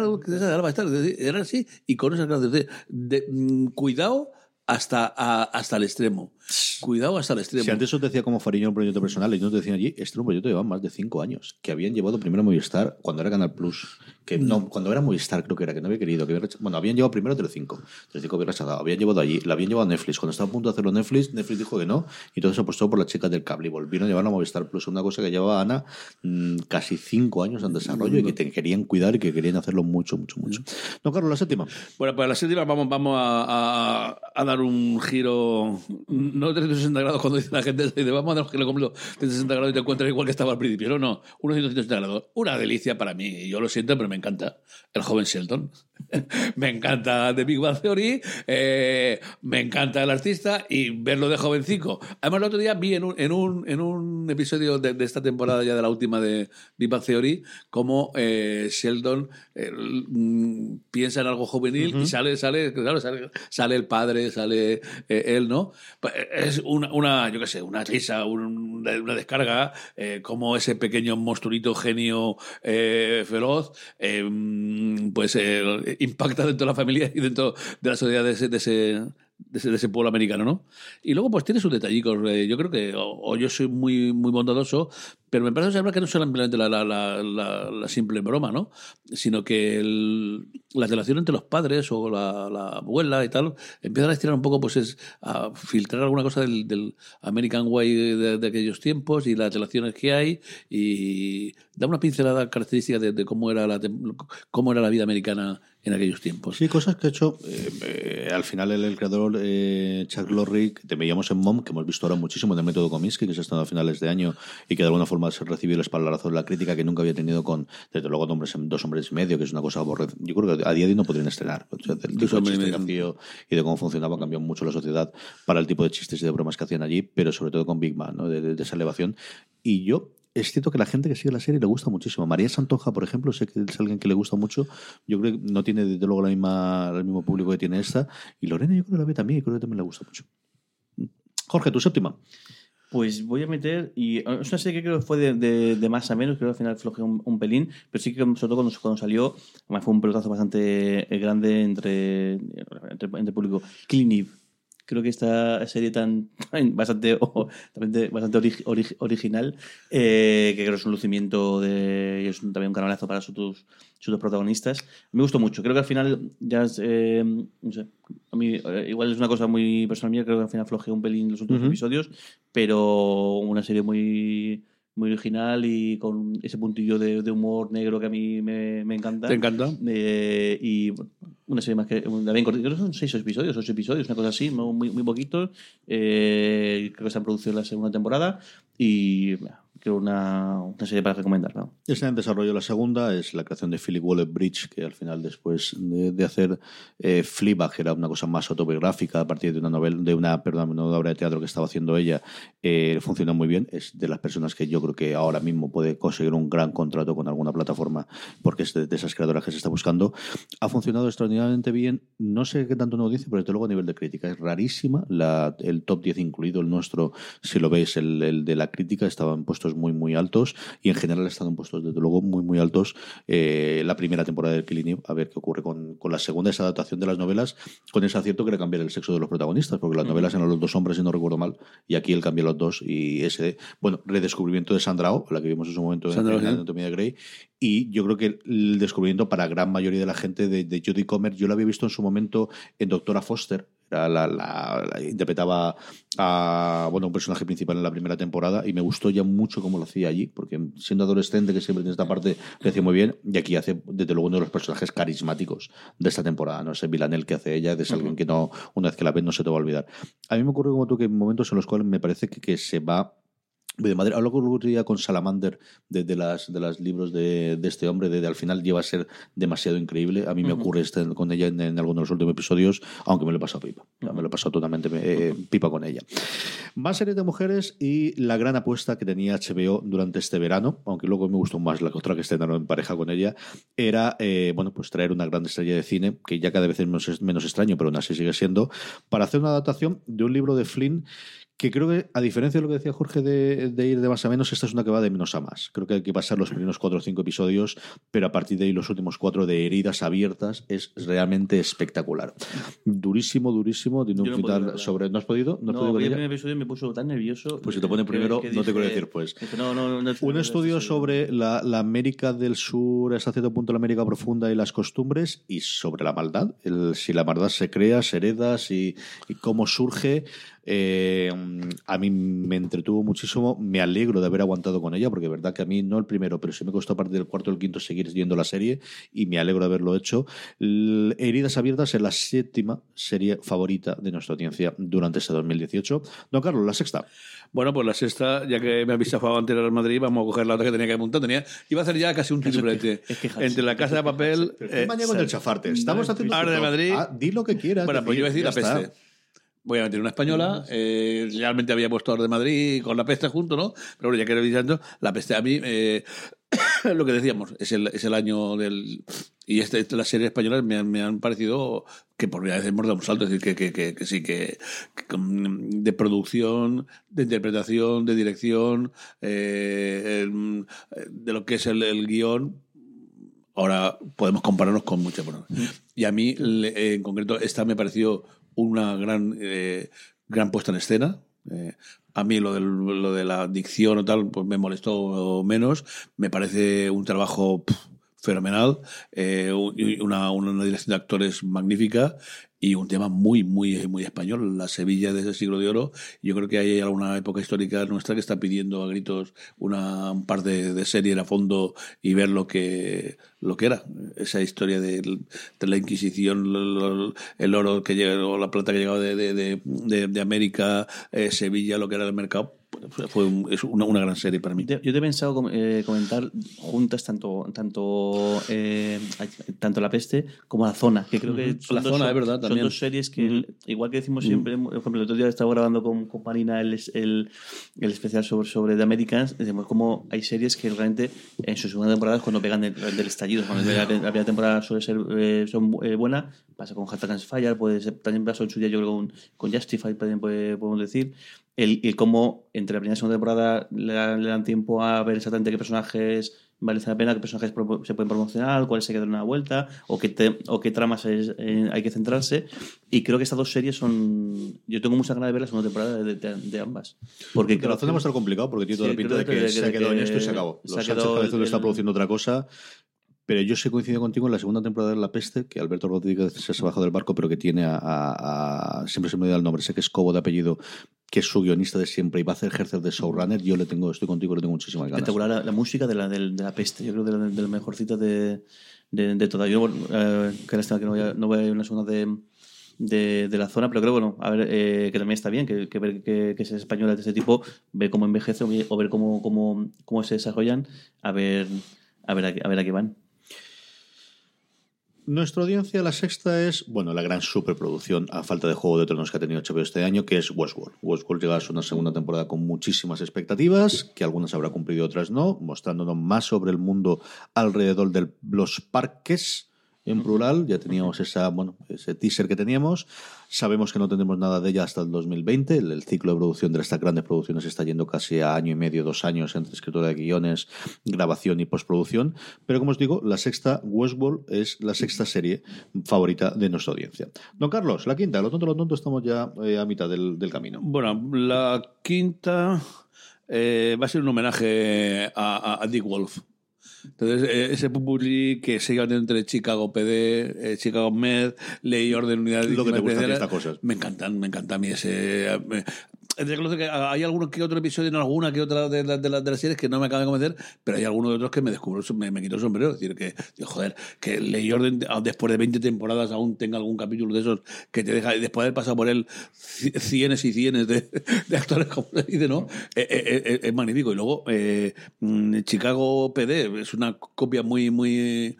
era así, y con esas grados de, de, mm, cuidado hasta, a- hasta el extremo. Cuidado hasta el extremo. Si antes os decía como Fariño un proyecto personal y no te decían allí, este era un proyecto que llevaba más de cinco años, que habían llevado primero a Movistar cuando era Canal Plus, que no, cuando era Movistar creo que era, que no había querido, que había bueno, habían llevado primero a Telecinco, Telecinco había rechazado, habían llevado allí, la habían llevado a Netflix, cuando estaba a punto de hacerlo Netflix, Netflix dijo que no, y entonces apostó por las chicas del cable y volvieron a llevarlo a Movistar Plus, una cosa que llevaba Ana mm, casi cinco años en desarrollo y que te querían cuidar y que querían hacerlo mucho, mucho, mucho. No, Carlos, la séptima. Bueno, pues la séptima vamos, vamos a, a- a dar un giro, no de 360 grados cuando dice la gente, dice, vamos a dar giro completo de 360 grados y te encuentras igual que estaba al principio. No, no, unos 180 grados. Una delicia para mí, yo lo siento, pero me encanta. El joven Sheldon. me encanta The Big Bang Theory, eh, me encanta el artista y verlo de jovencico. Además, el otro día vi en un, en un, en un episodio de, de esta temporada, ya de la última de Big Bang Theory, cómo eh, Sheldon eh, mm, piensa en algo juvenil y sale, sale, claro, sale, sale el padre, sale él, ¿no? Pues, Es una, una yo qué sé, una risa, un- una descarga, como ese pequeño monstruito genio feroz, mm, pues impacta dentro de la familia y dentro de la sociedad de ese, de ese, de ese, de ese pueblo americano, ¿no? Y luego, pues tiene sus detallicos. eh, yo creo que, o, o yo soy muy, muy bondadoso, pero me parece que no es solamente la, la, la, la- simple broma, ¿no? Sino que el- la relación entre los padres o la, la abuela y tal empiezan a estirar un poco, pues es a filtrar alguna cosa del, del American Way de, de aquellos tiempos y las relaciones que hay y da una pincelada característica de, de cómo, era la, cómo era la vida americana en aquellos tiempos. Sí, cosas que ha hecho eh, eh, al final el, el creador eh, Chuck Lorre, que te veíamos en MOM, que hemos visto ahora muchísimo en el método Comiskey, que se ha estado a finales de año y que de alguna forma se recibió el espaldarazo de la crítica que nunca había tenido con, desde luego, dos hombres, dos hombres y medio, que es una cosa aborrecida. Yo creo que a día de hoy no podrían estrenar. O sea, del tipo de chiste que y de cómo funcionaba cambió mucho la sociedad para el tipo de chistes y de bromas que hacían allí, pero sobre todo con Big Man, ¿no? de, de- de esa elevación. Y yo es cierto que la gente que sigue la serie le gusta muchísimo. María Santoja, por ejemplo, sé que es alguien que le gusta mucho. Yo creo que no tiene desde luego la misma, el mismo público que tiene esta. Y Lorena yo creo que la ve también y creo que también le gusta mucho. Jorge, tu séptima. Pues voy a meter, y eh, es una serie que creo que fue de, de- más a menos, creo que al final flojeó un, pelín, pero sí que sobre todo cuando, cuando salió, fue un pelotazo bastante eh, grande entre, entre, entre público. Clean Eve. Creo que esta serie tan, tan bastante, bastante, bastante ori- ori- original, eh, que creo que es un lucimiento de, y es también un canalazo para sus, sus dos protagonistas. Me gustó mucho. Creo que al final ya eh, no sé, a mí eh, igual es una cosa muy personal mía, creo que al final flojeó un pelín los últimos episodios, pero una serie muy muy original y con ese puntillo de, de humor negro que a mí me, me encanta. ¿Te encanta? Eh, y bueno, una serie más que también cortita, creo que son seis episodios, ocho episodios, una cosa así, muy, muy poquitos. Eh, creo que está en producción la segunda temporada y bueno, creo una, una serie para recomendar. ¿no? Está en desarrollo la segunda, es la creación de Philip Waller Bridge, que al final después de, hacer eh, Fleabag, era una cosa más autobiográfica a partir de una novela, de una, perdón, una obra de teatro que estaba haciendo ella, eh, funcionó muy bien. Es de las personas que yo creo que ahora mismo puede conseguir un gran contrato con alguna plataforma, porque es de, de esas creadoras que se está buscando. Ha funcionado extraordinariamente bien. No sé qué tanto nos dice, pero desde luego a nivel de crítica es rarísima. La, el top 10 incluido el nuestro, si lo veis, el, el de la crítica, estaban puestos puestos muy, muy altos y en general están en puestos, desde luego, muy, muy altos eh, la primera temporada del Killing Eve, a ver qué ocurre con, con la segunda, esa adaptación de las novelas, con ese acierto que era cambiar el sexo de los protagonistas, porque las novelas eran los dos hombres, si no recuerdo mal, y aquí él cambia los dos y ese, bueno, redescubrimiento de Sandrao, la que vimos en su momento en, Sandra en Anatomía de Grey, y yo creo que el descubrimiento para gran mayoría de la gente de, de Jodie Comer, yo lo había visto en su momento en Doctora Foster, la, la- la- interpretaba a bueno un personaje principal en la primera temporada y me gustó ya mucho cómo lo hacía allí, porque siendo adolescente, que siempre tiene esta parte, lo hacía muy bien, y aquí hace desde luego uno de los personajes carismáticos de esta temporada, no ese Villanel que hace ella, es alguien que no, una vez que la ves no se te va a olvidar. A mí me ocurre como tú que hay momentos en los cuales me parece que, que se va de madre. Hablo con Salamander de, de las de los libros de, de este hombre, de, de al final lleva a ser demasiado increíble. A mí me ocurre este, con ella en, en algunos de los últimos episodios, aunque me lo he pasado pipa. Me lo he pasado totalmente eh, pipa con ella. Más series de mujeres y la gran apuesta que tenía HBO durante este verano, aunque luego me gustó más la otra que estrenaron en pareja con ella, era eh, bueno pues traer una gran estrella de cine, que ya cada vez es menos, menos extraño, pero aún así sigue siendo, para hacer una adaptación de un libro de Flynn que creo que, a diferencia de lo que decía Jorge de, de ir de más a menos, esta es una que va de menos a más. Creo que hay que pasar los primeros cuatro o cinco episodios, pero a partir de ahí los últimos cuatro de heridas abiertas es realmente espectacular. Durísimo, durísimo. Tiene un no final sobre. ¿No has podido? ¿No No, el primer episodio me puso tan nervioso. Pues si te pone primero, que no te quiero decir, pues. no, no, no, Un estudio no, sobre la, la América del Sur, hasta cierto punto la América profunda y las costumbres, y sobre la maldad, el- si la maldad se crea, se hereda, si, y cómo surge. Eh, a mí me entretuvo muchísimo, me alegro de haber aguantado con ella, porque es verdad que a mí no el primero, pero sí me costó a partir del cuarto o el quinto seguir viendo la serie, y me alegro de haberlo hecho. L- Heridas Abiertas es la séptima serie favorita de nuestra audiencia durante este 2018. Don Carlos, la sexta. Bueno, pues la sexta, ya que me habéis afado antes al Madrid, vamos a coger la otra que tenía que apuntar. Tenía, iba a hacer ya casi un triplete. es que Hansi, Entre la casa de papel. Eh, mañana con el chafarte. Estamos haciendo Ahora de. Madrid. Ah, di lo que quieras. Bueno, pues yo iba a decir la está. Voy a meter una española. eh, realmente había puesto de Madrid con la peste junto, ¿no? Pero bueno, ya que dicho, la peste a mí, eh, lo que decíamos, es el, es el año del. Y este, las series españolas me han, me han parecido que por primera vez hemos dado un salto, es decir, que, que, que, que sí, que, de producción, de interpretación, de dirección, eh, el- de lo que es el, el guion, ahora podemos compararnos con muchas. bueno. Y a mí, en concreto, esta me pareció una gran, eh, gran puesta en escena. Eh, a mí lo, del- lo de la dicción o tal, pues me molestó menos. Me parece un trabajo fenomenal, eh, una, una dirección de actores magnífica y un tema muy, muy, muy español, la Sevilla de ese siglo de oro. Yo creo que hay alguna época histórica nuestra que está pidiendo a gritos una, un par de, de series a fondo y ver lo que, lo que era esa historia de, de la Inquisición, el oro que llegó, la plata que llegaba de, de, de, de- de América, eh, Sevilla, lo que era el mercado. Fue- un- es una, una gran serie para mí. Yo te, he pensado eh, comentar juntas tanto tanto eh, tanto la peste como la zona, que creo que son, La dos, Zona, son- es verdad, son dos series que, igual que decimos siempre, por ejemplo, el otro día estaba grabando con, con Marina el, el, el especial sobre, sobre The Americans, decimos como hay series que realmente en su segunda temporada es cuando pegan del, del estallido, cuando la, la primera temporada suele ser eh, son, eh, buena, pasa con Hashtag Fire, puede ser, también pasó en su día yo creo con, con Justify, también podemos decir, el, el cómo entre la primera y segunda temporada le, dan- le dan tiempo a ver exactamente qué personajes vale la pena, qué personajes se pueden promocionar, cuáles se quedan en una vuelta, o qué, te- o qué tramas es- eh, hay que centrarse. Y creo que estas dos series son. Yo tengo mucha ganas de ver la segunda temporada de, de- de ambas. Porque Que la zona va a que- estar complicado porque tiene toda Sí, la pinta de que, que- se ha que- quedado en esto y se acabó. se Los ha Sánchez el- está produciendo otra cosa. Pero yo sí coincido contigo en la segunda temporada de La Peste, que Alberto Rodríguez se ha bajado del barco, pero que tiene a, a- a- Siempre se me olvida el nombre, sé que es Cobo de apellido, que es su guionista de siempre y va a hacer ejercer de showrunner. Yo le tengo, estoy contigo, le tengo muchísimas ganas. espectacular la, la música de la, del- de la peste. Yo creo de la, de la mejorcita de, de, de todas. Yo, eh, que no voy a, no voy a ir a una segunda de, de, de la zona, pero creo bueno, a ver, eh, que también está bien que, que ver que, que es española de ese tipo, ver cómo envejece o ver cómo, cómo, cómo se desarrollan, a ver a ver a, a ver a qué van. Nuestra audiencia, la sexta, es, bueno, la gran superproducción a falta de Juego de Tronos que ha tenido HBO este año, que es Westworld. Westworld llega a una segunda temporada con muchísimas expectativas, que algunas habrá cumplido y otras no, mostrándonos más sobre el mundo alrededor de los parques en plural. Ya teníamos esa, bueno, ese teaser que teníamos. Sabemos que no tendremos nada de ella hasta el 2020. El, el ciclo de producción de estas grandes producciones está yendo casi a año y medio, dos años entre escritura de guiones, grabación y postproducción. Pero como os digo, la sexta Westworld es la sexta serie favorita de nuestra audiencia. Don Carlos, la quinta, lo tonto, lo tonto, estamos ya eh, a mitad del, del camino. Bueno, la quinta eh, va a ser un homenaje a, a- a Dick Wolf. Entonces, eh, ese popurrí que se lleva entre Chicago PD, eh, Chicago Med, Ley Orden Unidad Lo que te gusta estas cosas. Me encantan, me encanta a mí ese. me- reconocer hay alguno que otro episodio en alguna que otra de, la- de, la- de las series que no me acaba de convencer, pero hay algunos de otros que me descubro, me, me quito el sombrero. Es decir, que, joder, que Ley Orden ah, después de 20 temporadas aún tenga algún capítulo de esos que te deja, después de haber pasado por él ci- cienes y cienes de, actores, como se dice, ¿no? Eh, eh, eh, es magnífico. Y luego, mm, Chicago PD es una copia muy, muy.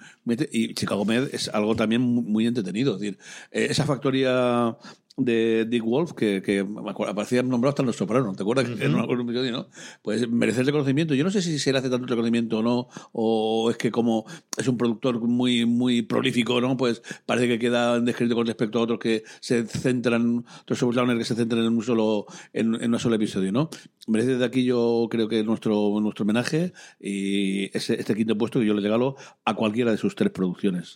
y Chicago Med es algo también muy, entretenido. Es decir, esa factoría de Dick Wolf, que, que aparecía nombrado hasta en Los Sopranos, ¿te acuerdas? En episodio, ¿no? Pues merece el reconocimiento. Yo no sé si se le hace tanto reconocimiento o no, o es que como es un productor muy, muy prolífico, ¿no? Pues parece que queda descrito con respecto a otros que se centran, otros que se centran en un solo, en, en un solo episodio, ¿no? Merece de aquí yo creo que nuestro, nuestro homenaje y ese, este quinto puesto que yo le regalo a cualquiera de sus tres producciones.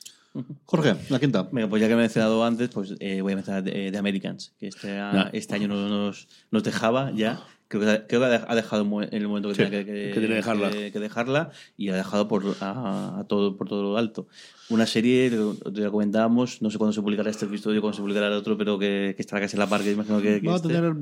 Jorge, la quinta. Venga, pues ya que he mencionado antes, pues eh, voy a mencionar The, The Americans, que este, Ya. este año nos, nos dejaba ya. Creo que, creo que ha dejado en en el momento que Sí, tenía que, que- que tiene que dejarla. que- dejarla y ha dejado por, a, a todo, por todo lo alto. Una serie, lo- ya comentábamos, no sé cuándo se publicará este episodio, cuándo se publicará el otro, pero que, estará casi a la par, que imagino que, Va a este- tener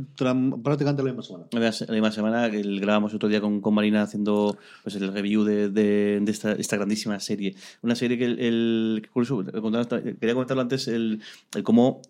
prácticamente la misma semana. la misma- semana que grabamos otro día con, con Marina haciendo pues el review de, de- de esta, esta grandísima serie. Una serie que el, el- curioso, contaba- quería comentarlo antes el, el cómo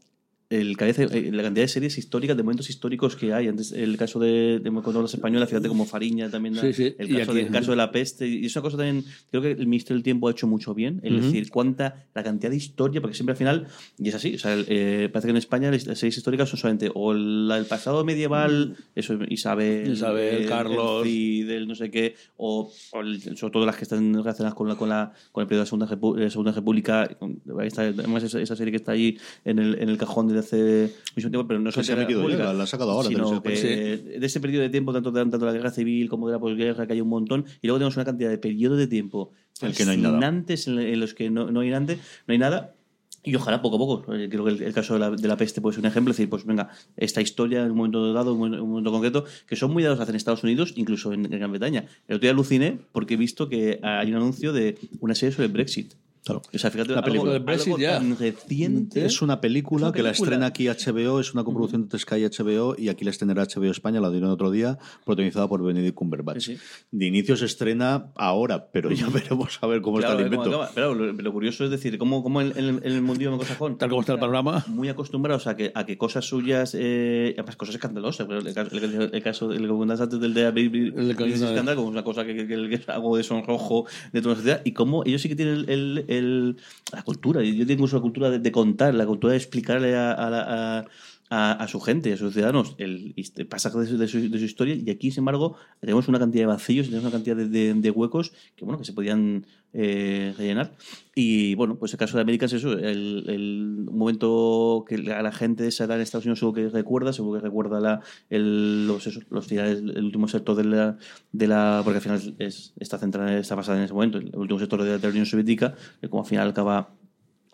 el, cabeza- eh, la cantidad de series históricas, de momentos históricos que hay. Antes, el caso de, de hablas española, fíjate como Fariña también. Sí, sí. El, Y caso aquí- de, el caso de la peste. Y es una cosa también, creo que el Ministerio del Tiempo ha hecho mucho bien. Es Ujú. decir, cuánta, la cantidad de historia, porque siempre al final, y es así, o sea, el- eh, parece que en España las series históricas son solamente o la- el pasado medieval, eso Isabel, Isabel, el- Carlos. el Cid, el no sé qué, o, o sobre todo las que están relacionadas con la, con la con el periodo de la Segunda, Repu- de la Segunda República. ahí está, además, esa, esa serie que está ahí en el, en el cajón desde hace mucho tiempo, pero no Que se ha metido República, la ha sacado ahora, Sino que española. de ese periodo de tiempo, tanto de, tanto de la guerra civil como de la posguerra, que hay un montón, y luego tenemos una cantidad de periodos de tiempo el que no hay nada. en, los que no, no hay nada, no hay nada. Y ojalá poco a poco. Eh, Creo que el, el caso de la, de la peste puede ser un ejemplo. Es decir, pues venga, esta historia en un momento dado, en un un momento concreto, que son muy dados a hacer en Estados Unidos, incluso en, en Gran Bretaña. El otro día aluciné porque he visto que hay un anuncio de una serie sobre el Brexit. Claro. O sea, fíjate, La algo- película del Brexit ya. tan reciente. Es una película Es una que la película. estrena aquí HBO, es una coproducción entre Sky y HBO y aquí la estrenará HBO España, la dieron otro día, protagonizada por Benedict Cumberbatch. Sí, sí. De inicio se estrena ahora, pero ya veremos a ver cómo Claro, está el cómo invento. acaba. Pero lo, lo curioso es decir, cómo, cómo en, en- en el mundillo anglosajón, Tal como está el panorama. muy acostumbrados a que, a que cosas suyas, eh, además cosas escandalosas, pero el, caso- el, el caso, el que comentabas antes del de Baby El de Scandal, como una cosa que, que, que- que es algo de sonrojo de toda la sociedad, y cómo ellos sí que tienen el, el- la cultura, yo tengo la cultura de, contar, la cultura de explicarle a, a a- a, a su gente, a sus ciudadanos, el, el pasaje de su, de, su, de su historia. Y aquí, sin embargo, tenemos una cantidad de vacíos, tenemos una cantidad de, de- huecos que, bueno, que se podían eh, rellenar. Y bueno, pues el caso de América es eso, el, el momento que la, la gente de esa edad en Estados Unidos seguro que recuerda, seguro que recuerda la, el, los, esos, los el último sector de la, de la porque al final es, está centrada, está basada en ese momento, el último sector de la, de la Unión Soviética, que como al final acaba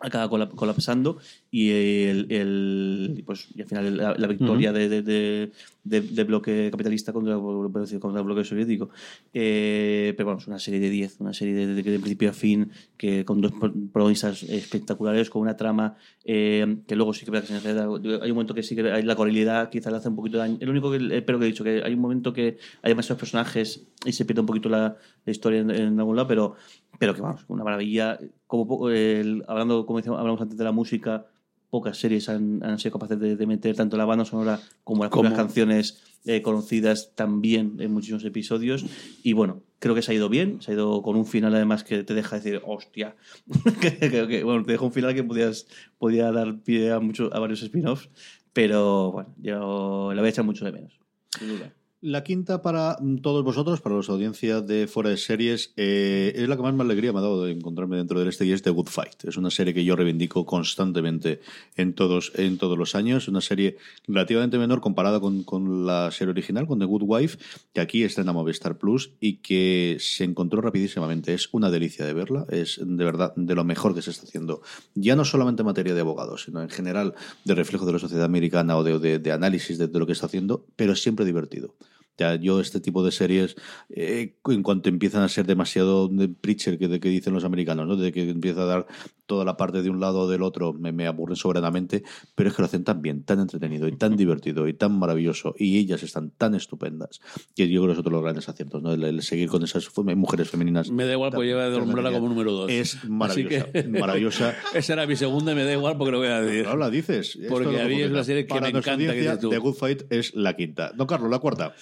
acaba colap- colapsando y el, el- pues y al final la, la victoria de, de, de, de- de bloque capitalista contra, contra el bloque soviético. Eh, pero bueno es una serie de 10 una serie de, principio a fin que con dos pro- protagonistas espectaculares con una trama eh, que luego sí que, que se necesita- hay un momento que sí que hay la correlidad quizás le hace un poquito daño. El único que pero que he dicho que hay un momento que hay demasiados personajes y se pierde un poquito la, la historia en, en algún lado pero pero que vamos, una maravilla. Como el- hablando, como decíamos, hablamos antes de la música, pocas series han, han sido capaces de, de meter tanto la banda sonora como las Como- canciones eh, conocidas también en muchísimos episodios. Y bueno, creo que se ha ido bien, se ha ido con un final además que te deja decir, hostia. que, que- que, bueno, te deja un final que podías, podía dar pie a, mucho, a varios spin-offs, pero bueno, yo la voy a echar mucho de menos. sin duda. La quinta para mm, todos vosotros, para los audiencias de fuera de series, eh, es la que más me alegría me ha dado de encontrarme dentro del este y es The Good Fight. Es una serie que yo reivindico constantemente en todos, en todos los años. Una serie relativamente menor comparada con, con la serie original, con The Good Wife, que aquí está en la Movistar Plus y que se encontró rapidísimamente. Es una delicia de verla. Es de verdad de lo mejor que se está haciendo. Ya no solamente en materia de abogados, sino en general de reflejo de la sociedad americana o de, de- análisis de, lo que está haciendo, pero siempre divertido. Ya, yo este tipo de series, eh, en cuanto empiezan a ser demasiado de preacher que, de que dicen los americanos, ¿no? de que empieza a dar toda la parte de un lado o del otro, me, me aburren soberanamente, pero es que lo hacen tan bien, tan entretenido y tan divertido y tan maravilloso, y ellas están tan estupendas, que yo creo que es otro de los grandes aciertos, ¿no? el, el seguir con esas mujeres femeninas. Me da igual, pues lleva de nombrarla como número dos. Es maravillosa, que- maravillosa. Esa era mi segunda y me da igual porque lo voy a decir. Ahora la dices. Porque a mí es una serie que Para me encanta, que tú. The Good Fight es la quinta. Don Carlos, la cuarta.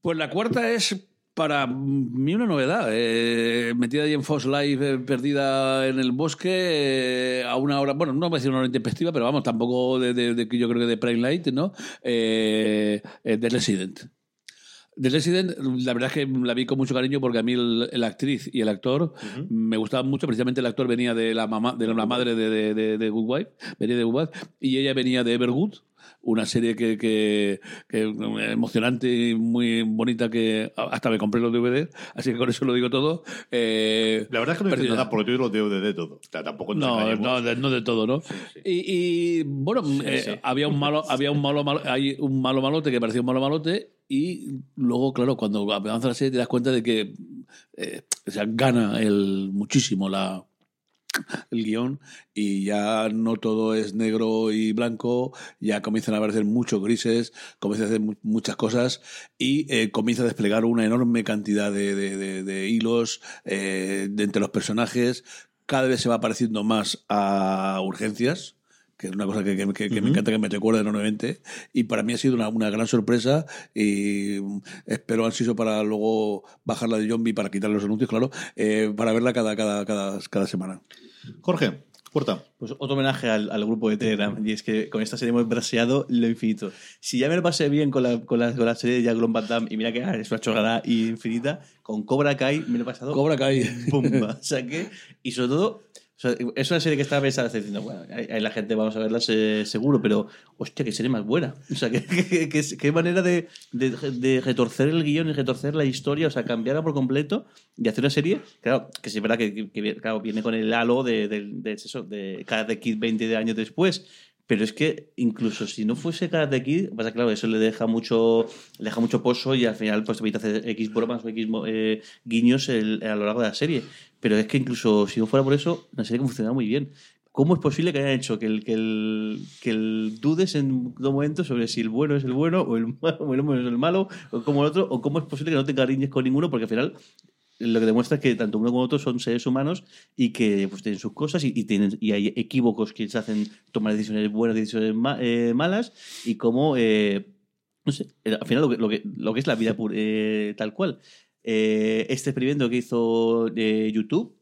Pues la cuarta es para mí una novedad. eh, metida ahí en Fox Live, eh, perdida en el bosque, eh, a una hora, bueno, no voy a decir una hora intempestiva, pero vamos, tampoco de, de- de- yo creo que de Prime Light, ¿no? Eh, The Resident. The Resident, la verdad es que la vi con mucho cariño porque a mí el- la actriz y el actor me gustaban mucho. Precisamente el actor venía de la mamá, de la madre de, de, de- de Good Wife, venía de Good Wife, y ella venía de Evergood, una serie que, que, que emocionante y muy bonita que hasta me compré los DVD, así que con eso lo digo todo. Eh, La verdad es que no perdida. nada yo los DVD de todo. O sea, tampoco No, no, de, no de todo, ¿no? Y, y, bueno, eh, había un malo, había un malo, malo- hay un malo malote que parecía un malo malote y luego, claro, cuando avanza la serie te das cuenta de que eh, o sea, gana el muchísimo la el guion y ya no todo es negro y blanco, ya comienzan a aparecer muchos grises, comienzan a hacer mu- muchas cosas y eh, comienza a desplegar una enorme cantidad de, de- hilos eh, entre los personajes. Cada vez se va pareciendo más a urgencias, que es una cosa que, que- que- que me encanta que me recuerda enormemente. Y para mí ha sido una, una gran sorpresa y mm, espero ansioso para luego bajarla de zombie para quitar los anuncios, claro, eh, para verla cada, cada, cada, cada semana. Jorge, cuarta. Pues otro homenaje al, al grupo de Telegram. Y es que con esta serie hemos braseado lo infinito. Si ya me lo pasé bien con la, con la, con la serie de Jack Van Damme y mira que ah, es una chorrada infinita, con Cobra Kai me lo he pasado Cobra Kai. bomba. O sea que, y sobre todo, es una serie que está pensada diciendo, bueno, ahí, la gente vamos a verla se- seguro, pero hostia, qué serie más buena. O sea, qué, qué- qué manera de, de, de retorcer el guion y retorcer la historia, o sea, cambiarla por completo y hacer una serie, claro, que sí es verdad que, que- claro, viene con el halo de, de, de eso, de Karate Kid 20 años después. Pero es que incluso si no fuese Karate Kid, pasa claro, eso le deja mucho, le deja mucho pozo y al final pues te hacer X bromas o X eh, guiños a lo largo de la serie. Pero es que incluso si no fuera por eso, la serie funcionaba muy bien. ¿Cómo es posible que hayan hecho que el, que el, que el dudes en todo momento sobre si el bueno es el bueno o el malo, o el malo es el malo o como el otro? ¿O cómo es posible que no te cariñes con ninguno? Porque al final lo que demuestra es que tanto uno como otro son seres humanos y que pues, tienen sus cosas y, tienen, y hay equívocos que se hacen tomar decisiones buenas, decisiones eh, malas y cómo, eh, eh, al final lo que, lo que, lo que es la vida pur- eh, tal cual. Este experimento que hizo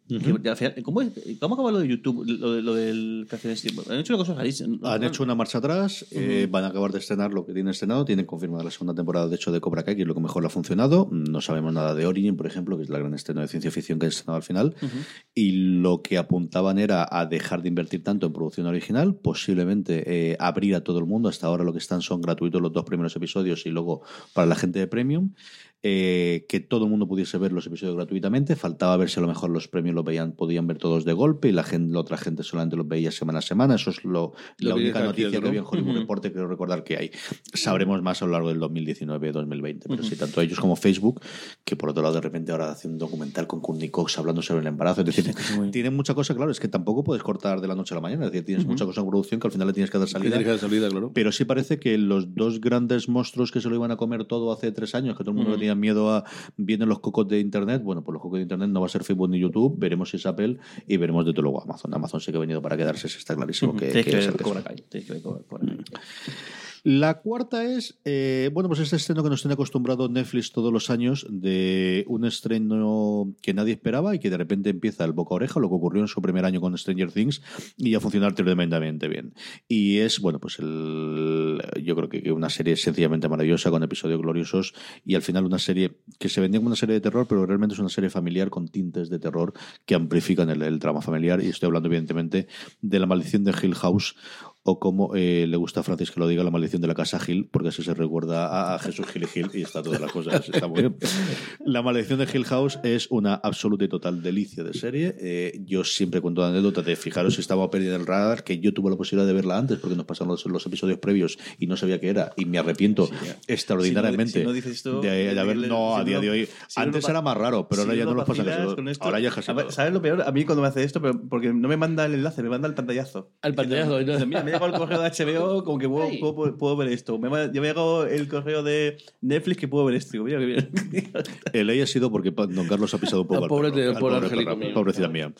de YouTube, que al final- ¿cómo, es? ¿cómo acaba lo de YouTube? Lo, de- lo del Han hecho una cosa rarísima. Han hecho una marcha atrás, eh, van a acabar de estrenar lo que tienen estrenado, tienen confirmada la segunda temporada, de hecho, de Cobra Kai, que es lo que mejor le ha funcionado. No sabemos nada de Origin, por ejemplo, que es la gran estreno de ciencia ficción que han estrenado al final. Y lo que apuntaban era a dejar de invertir tanto en producción original, posiblemente eh, abrir a todo el mundo. Hasta ahora lo que están son gratuitos los dos primeros episodios y luego para la gente de Premium. Eh, que todo el mundo pudiese ver los episodios gratuitamente. Faltaba ver si a lo mejor los premios los veían, podían ver todos de golpe y la, gente, la otra gente solamente los veía semana a semana. Eso es lo, Lo la única noticia que había en. Hollywood Ujú. Reporter, creo recordar que hay. Sabremos más a lo largo del 2019-2020. Pero sí, tanto ellos como Facebook, que por otro lado de repente ahora hace un documental con Courtney Cox hablando sobre el embarazo. Es decir, tienen mucha cosa, claro, es que tampoco puedes cortar de la noche a la mañana. Es decir, tienes mucha cosa en producción que al final le tienes que dar salida. Que dar salida, claro. Pero sí parece que los dos grandes monstruos que se lo iban a comer todo hace tres años, que todo el mundo le tenía miedo a vienen los cocos de Internet, bueno, pues los cocos de Internet no va a ser Facebook ni YouTube, veremos si es Apple y veremos de todo luego Amazon. Amazon sí que ha venido para quedarse, está clarísimo que, que que ver ser que Cobra sí. Kai. Tienes que ver Cobra- Cobra Kai. La cuarta es, eh, bueno, pues este estreno que nos tiene acostumbrado Netflix todos los años de un estreno que nadie esperaba y que de repente empieza el boca a oreja, lo que ocurrió en su primer año con Stranger Things y a funcionar tremendamente bien. Y es, bueno, pues el, yo creo que una serie sencillamente maravillosa con episodios gloriosos y al final una serie que se vendía como una serie de terror, pero realmente es una serie familiar con tintes de terror que amplifican el, el drama familiar y estoy hablando evidentemente de La maldición de Hill House o como eh, le gusta a Francis que lo diga, la maldición de la casa Gil, porque así se recuerda a, a Jesús Gil y Gil y está todas las cosas, está muy bien. La maldición de Hill House es una absoluta y total delicia de serie. Eh, yo siempre cuento la anécdota de fijaros si estaba perdida en el radar, que yo tuve la posibilidad de verla antes, porque nos pasaron los, los episodios previos y no sabía qué era, y me arrepiento extraordinariamente Si no- si no dices esto, de, de haber. No, a día de hoy. antes era más raro, pero Si ahora ya no lo nos pasa eso. Ahora ya es. ¿Sabes lo peor? A mí cuando me hace esto, pero porque no me manda el enlace, me manda el pantallazo. Al pantallazo, Dice, ¿no? Mira, llegado el correo de HBO, como que puedo, puedo, puedo ver esto. Me, ha- ya me ha llegado el correo de Netflix que puedo ver esto. Digo, mira, bien. El ley ha sido porque don Carlos ha pisado un poco Al al pobre perro, de- al pobre pobre perro, mío. pobrecita mía.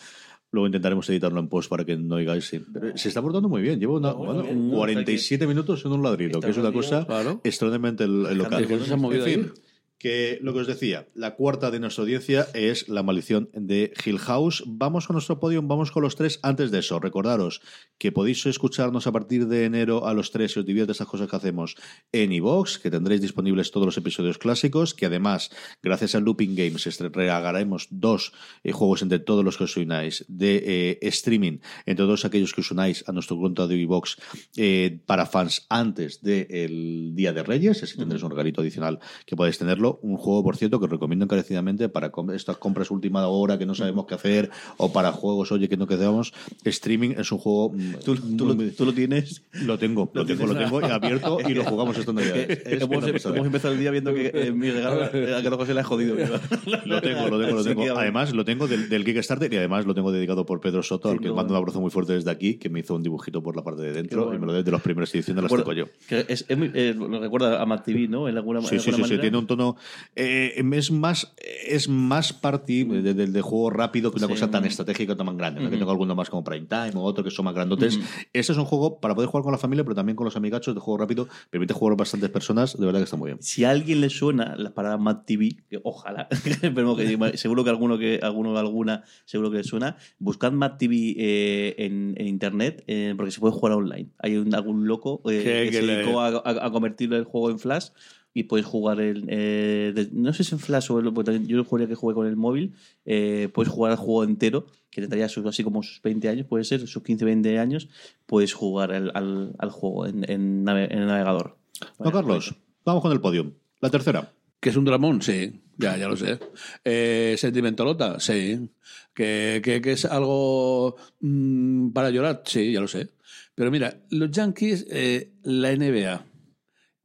Luego intentaremos editarlo en post para que no oigáis. sí. Pero se está portando muy bien. Llevo una, bueno, bueno, bien, ¿no? 47 minutos en un ladrido, Está que es una cosa claro. extraordinariamente local. Es que se ha movido en fin, ahí. Que lo que os decía, la cuarta de nuestra audiencia es La maldición de Hill House. Vamos con nuestro podio, vamos con los tres. Antes de eso, recordaros que podéis escucharnos a partir de enero a los tres si os divierte estas cosas que hacemos en iVox, que tendréis disponibles todos los episodios clásicos, que además, gracias a Looping Games, regalaremos dos eh, juegos entre todos los que os unáis de eh, streaming, entre todos aquellos que os unáis a nuestro cuenta de iVox eh, para fans antes del Día de Reyes, así tendréis un regalito adicional que podéis tenerlo. Un juego, por cierto, que os recomiendo encarecidamente para estas compras última hora que no sabemos qué hacer o para juegos, oye, que no quedamos. Streaming es un juego. mm, ¿Tú, tú, muy- lo, tú lo tienes. lo tengo, lo, tengo, lo tengo abierto y lo jugamos esta Navidad. Es hemos, pasada. hemos empezado el día viendo que eh, mi regalo a cada se le ha jodido. Lo tengo, lo tengo, lo tengo. Además, lo tengo del, del Kickstarter y además lo tengo dedicado por Pedro Soto, al que lo- mando un abrazo muy fuerte desde aquí, que me hizo un dibujito por la parte de dentro bueno. y me lo de, de las primeras ediciones las toco yo. que es, es muy- eh, lo recuerda a Matt TV, ¿no? En alguna, Sí, en sí, alguna sí, sí, manera. tiene un tono. Eh, es más es más party de, de- de juego rápido que una Sí. cosa tan estratégica o tan grande. ¿no? Que Ujú. tengo alguno más como Prime Time o otro que son más grandotes. Este es un juego para poder jugar con la familia, pero también con los amigachos de juego rápido. Permite jugar a bastantes personas. De verdad que está muy bien. Si a alguien le suena la parada Mad TV, que ojalá, pero que seguro que alguno que alguno alguna seguro que le suena, buscad Mad TV eh, en, en internet eh, porque se puede jugar online. Hay un- algún loco eh, Que- que, que se dedicó a, a- a convertirlo el juego en Flash y puedes jugar el eh, de- no sé si en Flash o el, porque yo jugaría que jugué con el móvil eh, puedes jugar el juego entero que tendría sus, así como sus 20 años puede ser sus 15 20 años puedes jugar al, al- al juego en, en nave- en el navegador No, Carlos, vamos con el podio. La tercera. ¿Que es un dramón? Sí, ya, ya lo sé. Eh, ¿Sentimentalota? Sí. ¿Que, que, que es algo mm, para llorar? Sí, ya lo sé. Pero mira, los Yankees, eh, la NBA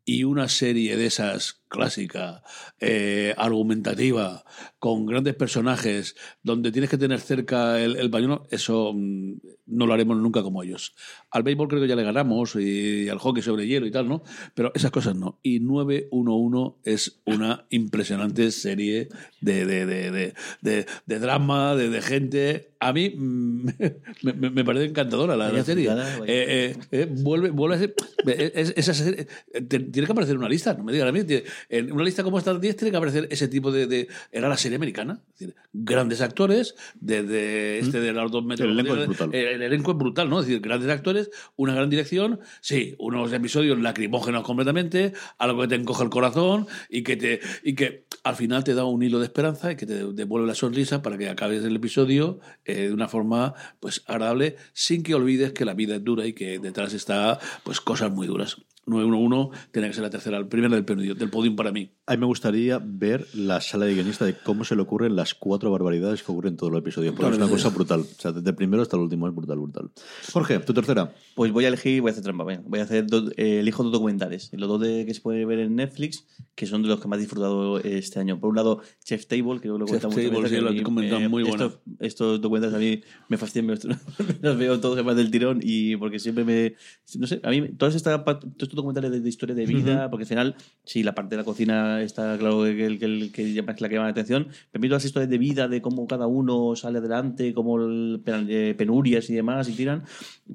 y una serie de esas clásica, eh, argumentativa, con grandes personajes, donde tienes que tener cerca el, el pañuelo, eso mm, no lo haremos nunca como ellos. Al béisbol creo que ya le ganamos y al hockey sobre hielo y tal, ¿no? Pero esas cosas no. Y 911 es una impresionante serie de, de, de, de, de- de drama, de, de gente. A mí mm, me, me- me parece encantadora la, serie. Eh, eh, eh, vuelve, vuelve a ser. es- es- esa serie- eh, te- tiene que aparecer una lista, no me digan a mí. tiene- En una lista como estas 10 tiene que aparecer ese tipo de. de- era la serie americana. Es decir, grandes actores, desde este de los dos metros. El elenco es brutal. El elenco es brutal, ¿no? Es decir, grandes actores, una gran dirección, sí, unos episodios lacrimógenos completamente, algo que te encoge el corazón y que te y que al final te da un hilo de esperanza y que te devuelve la sonrisa para que acabes el episodio eh, de una forma pues agradable, sin que olvides que la vida es dura y que detrás está pues cosas muy duras. 911 tiene que ser la tercera, la primera del podio, del podium para mí. A mí me gustaría ver la sala de guionista de cómo se le ocurren las cuatro barbaridades que ocurren en todo el episodio. Porque Claro, es una sí. cosa brutal. O sea, desde el primero hasta el último es brutal, brutal. Jorge, tu tercera. Pues voy a elegir, voy a hacer trampa, venga. Voy a hacer, dos, eh, elijo dos documentales. Los dos de, que se pueden ver en Netflix, que son de los que más he disfrutado este año. Por un lado, Chef Table, que lo Chef comentamos muchas Table, sí, lo he comentado, muy buena. estos, estos documentales a mí me fascinan, me- los veo todos además del tirón y porque siempre me... No sé, a mí todas estas, todos estos documentales de, de historia de vida, porque al final, sí, la parte de la cocina está claro que, que, que llama- es la que llama la atención, pero todas las historias de vida, de cómo cada uno sale adelante, cómo el- eh, penurias y demás, y tiran,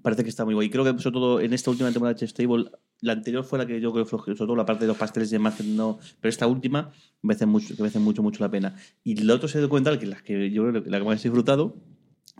parece que está muy guay. Y creo que sobre todo en esta última temporada de Chef Table la anterior fue la que yo creo que sobre todo la parte de los pasteles y demás, que no, pero esta última merece mucho, que merece mucho, mucho la pena. Y el otro serie documental, que las que yo creo que la que más he disfrutado,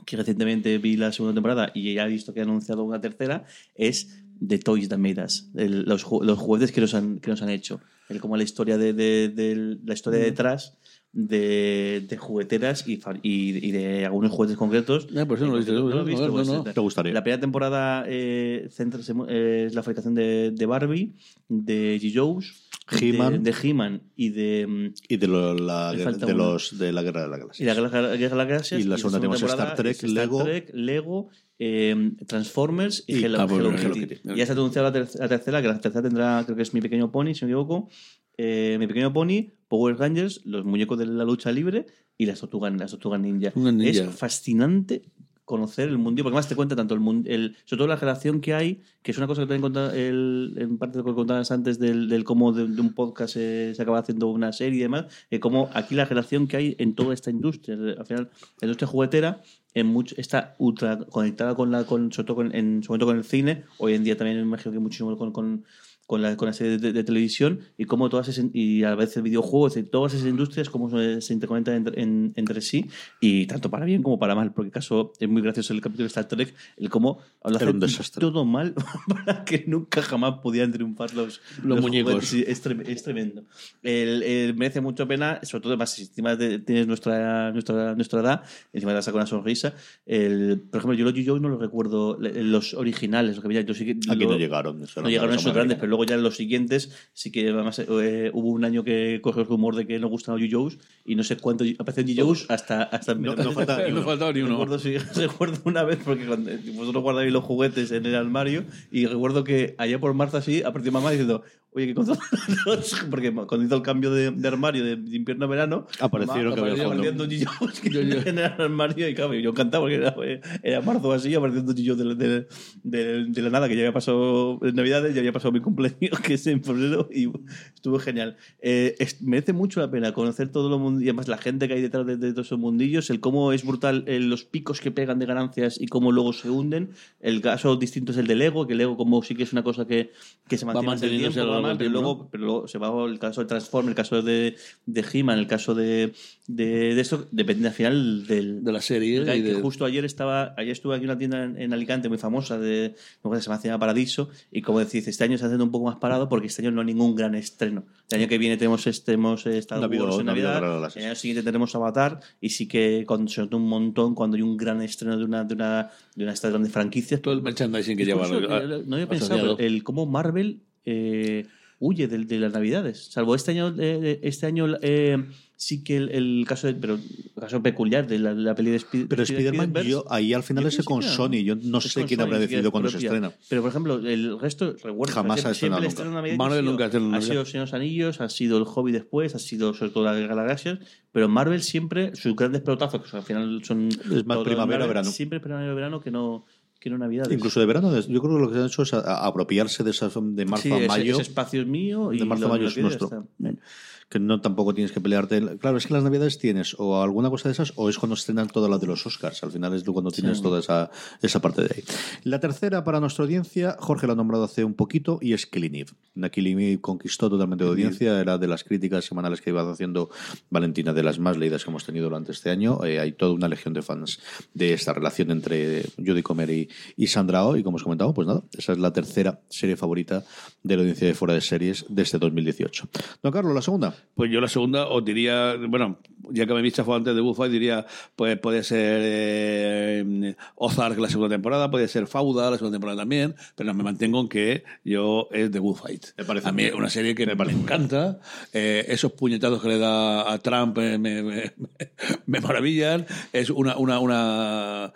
que recientemente vi la segunda temporada y ya he visto que han anunciado una tercera, es The Toys That Made Us, el- los, los juguetes que nos han, que nos han hecho. El, como la historia de, de- de- la historia detrás de, de jugueteras y, y, y de algunos juguetes concretos. Pues eso no lo he visto, No lo he no, visto, no, no. Te gustaría. La primera temporada eh, centra- eh, es la fabricación de, de Barbie, de G. Joe's, He-Man. de, de He-Man y de, mm, Y de, lo- la, de los de la guerra de la y galaxia. la Guerra Guerra de las Galaxias. Y la segunda tenemos temporada Star Trek, Lego. Trek, Lego eh, Transformers y, Y- Hello, ah, Hello Hello Kitty. Kitty. Ya se ha anunciado la, ter- la tercera, que la tercera tendrá, creo que es Mi Pequeño Pony, si no me equivoco. Eh, Mi Pequeño Pony, Power Rangers, los muñecos de la lucha libre y las Tortugas, las Tortugas Ninja. Tortugas Ninja. Es fascinante conocer el mundo, porque más te cuenta tanto el el, sobre todo la relación que hay, que es una cosa que también contaba el, en parte de lo que contabas antes del, cómo de, un podcast se, acaba haciendo una serie y demás, eh, cómo aquí la relación que hay en toda esta industria, al final la industria juguetera está ultra conectada con la, con, sobre todo con, en su momento con el cine, hoy en día también me imagino que muchísimo con con la, con la serie de, de televisión y cómo todas esas, y a veces videojuegos y todas esas industrias cómo se, se interconectan entre, en- entre sí y tanto para bien como para mal porque caso es muy gracioso el capítulo de Star Trek el cómo lo hacen todo mal para que nunca jamás podían triunfar los, Los muñecos. juguetes. Sí, es, es tremendo el, el- merece mucho pena sobre todo además si encima de- tienes nuestra, nuestra, nuestra edad encima te vas con una sonrisa el, por ejemplo yo los G.I. Joe no los recuerdo los originales los que veía yo sí que Aquí lo- no llegaron. no llegaron eso esos grandes, pero luego ya en los siguientes sí que además eh, hubo un año que corrió el rumor de que no gustaban los Joes y no sé cuánto apareció Joes hasta hasta No- no falta No faltaba ni uno. Recuerdo, sí, recuerdo una vez porque cuando, vosotros guardabais los juguetes en el armario y recuerdo que allá por marzo así apareció mamá diciendo oye que cuando porque cuando hizo el cambio de, de armario de, de invierno a verano Aparecieron que había Joes que en el armario y claro yo encantado porque era, era marzo así apareciendo Joes de, de, la nada que ya había pasado en navidades ya había pasado mi cumpleaños que es en febrero y estuvo genial. Eh, es- merece mucho la pena conocer todo lo mundo y además la gente que hay detrás de, todos esos mundillos el cómo es brutal eh, los picos que pegan de ganancias y cómo luego se hunden. El caso distinto es el del Lego que el Lego como sí que es una cosa que, que se mantiene el manteniéndose tiempo, a lo va largo mal, del pero tiempo, luego pero luego se va el caso de Transform, el caso de, de He-Man, el caso de, de, de esto, depende al final del, De la serie. que, y que justo ayer estaba ayer estuve aquí en una tienda en, en Alicante muy famosa de acuerdo que se llama Paradiso y como decís este año se está haciendo un poco más parado porque este año no hay ningún gran estreno el año que viene tenemos este hemos No Wars en no Navidad el año siguiente tenemos Avatar y sí que con, se nota un montón cuando hay un gran estreno de una de una de una de estas grandes franquicias todo el merchandising que lleva. Incluso, eh, no había pensado el cómo Marvel eh, huye de, de las navidades salvo este año eh, este año eh, sí que el, el caso de, pero el caso peculiar de la, la peli de Spider- Pero Spider-Man, yo ahí al final yo es pienso con. Sony. Yo no sé quién Sony, habrá decidido cuándo se estrena. Pero, por ejemplo, el resto, recuerdo, Jamás siempre, ha estrenado siempre nunca. Navidad Marvel ha sido- nunca ha estrenado ha sido los Anillos, ha sido el Hobby después, ha sido sobre todo la Guerra de las Galaxias, pero Marvel siempre, sus grandes pelotazos, que al final son... Es más todos primavera, Marvel, verano. Siempre primavera, verano que no, que no Navidades. Incluso de verano, yo creo que lo que han hecho es apropiarse de, esas, de marzo sí, a ese- mayo. Ese, espacio es mío y de marzo a mayo es nuestro. Que no tampoco tienes que pelearte. Claro, es que las navidades tienes o alguna cosa de esas o es cuando estrenan todas las de los Oscars. Al final es cuando tienes toda esa, esa parte de ahí. La tercera para nuestra audiencia, Jorge la ha nombrado hace un poquito y es Killing Eve. Killing Eve conquistó totalmente de audiencia. Era de las críticas semanales que iba haciendo Valentina, de las más leídas que hemos tenido durante este año. Eh, hay toda una legión de fans de esta relación entre Judy Comer y, y Sandra Oh. Y como os comentaba, pues nada, esa es la tercera serie favorita de la audiencia de fuera de series de este 2018. Don Carlos, la segunda. Pues yo la segunda os diría, bueno, ya que me habéis chafado antes de Buffy, diría, pues puede ser eh, Ozark la segunda temporada, puede ser Fauda la segunda temporada también, pero me mantengo en que yo es The Good Fight. Me parece a mí es una serie que me, encanta, eh, esos puñetazos que le da a Trump eh, me, me- me maravillan, es una, una, una,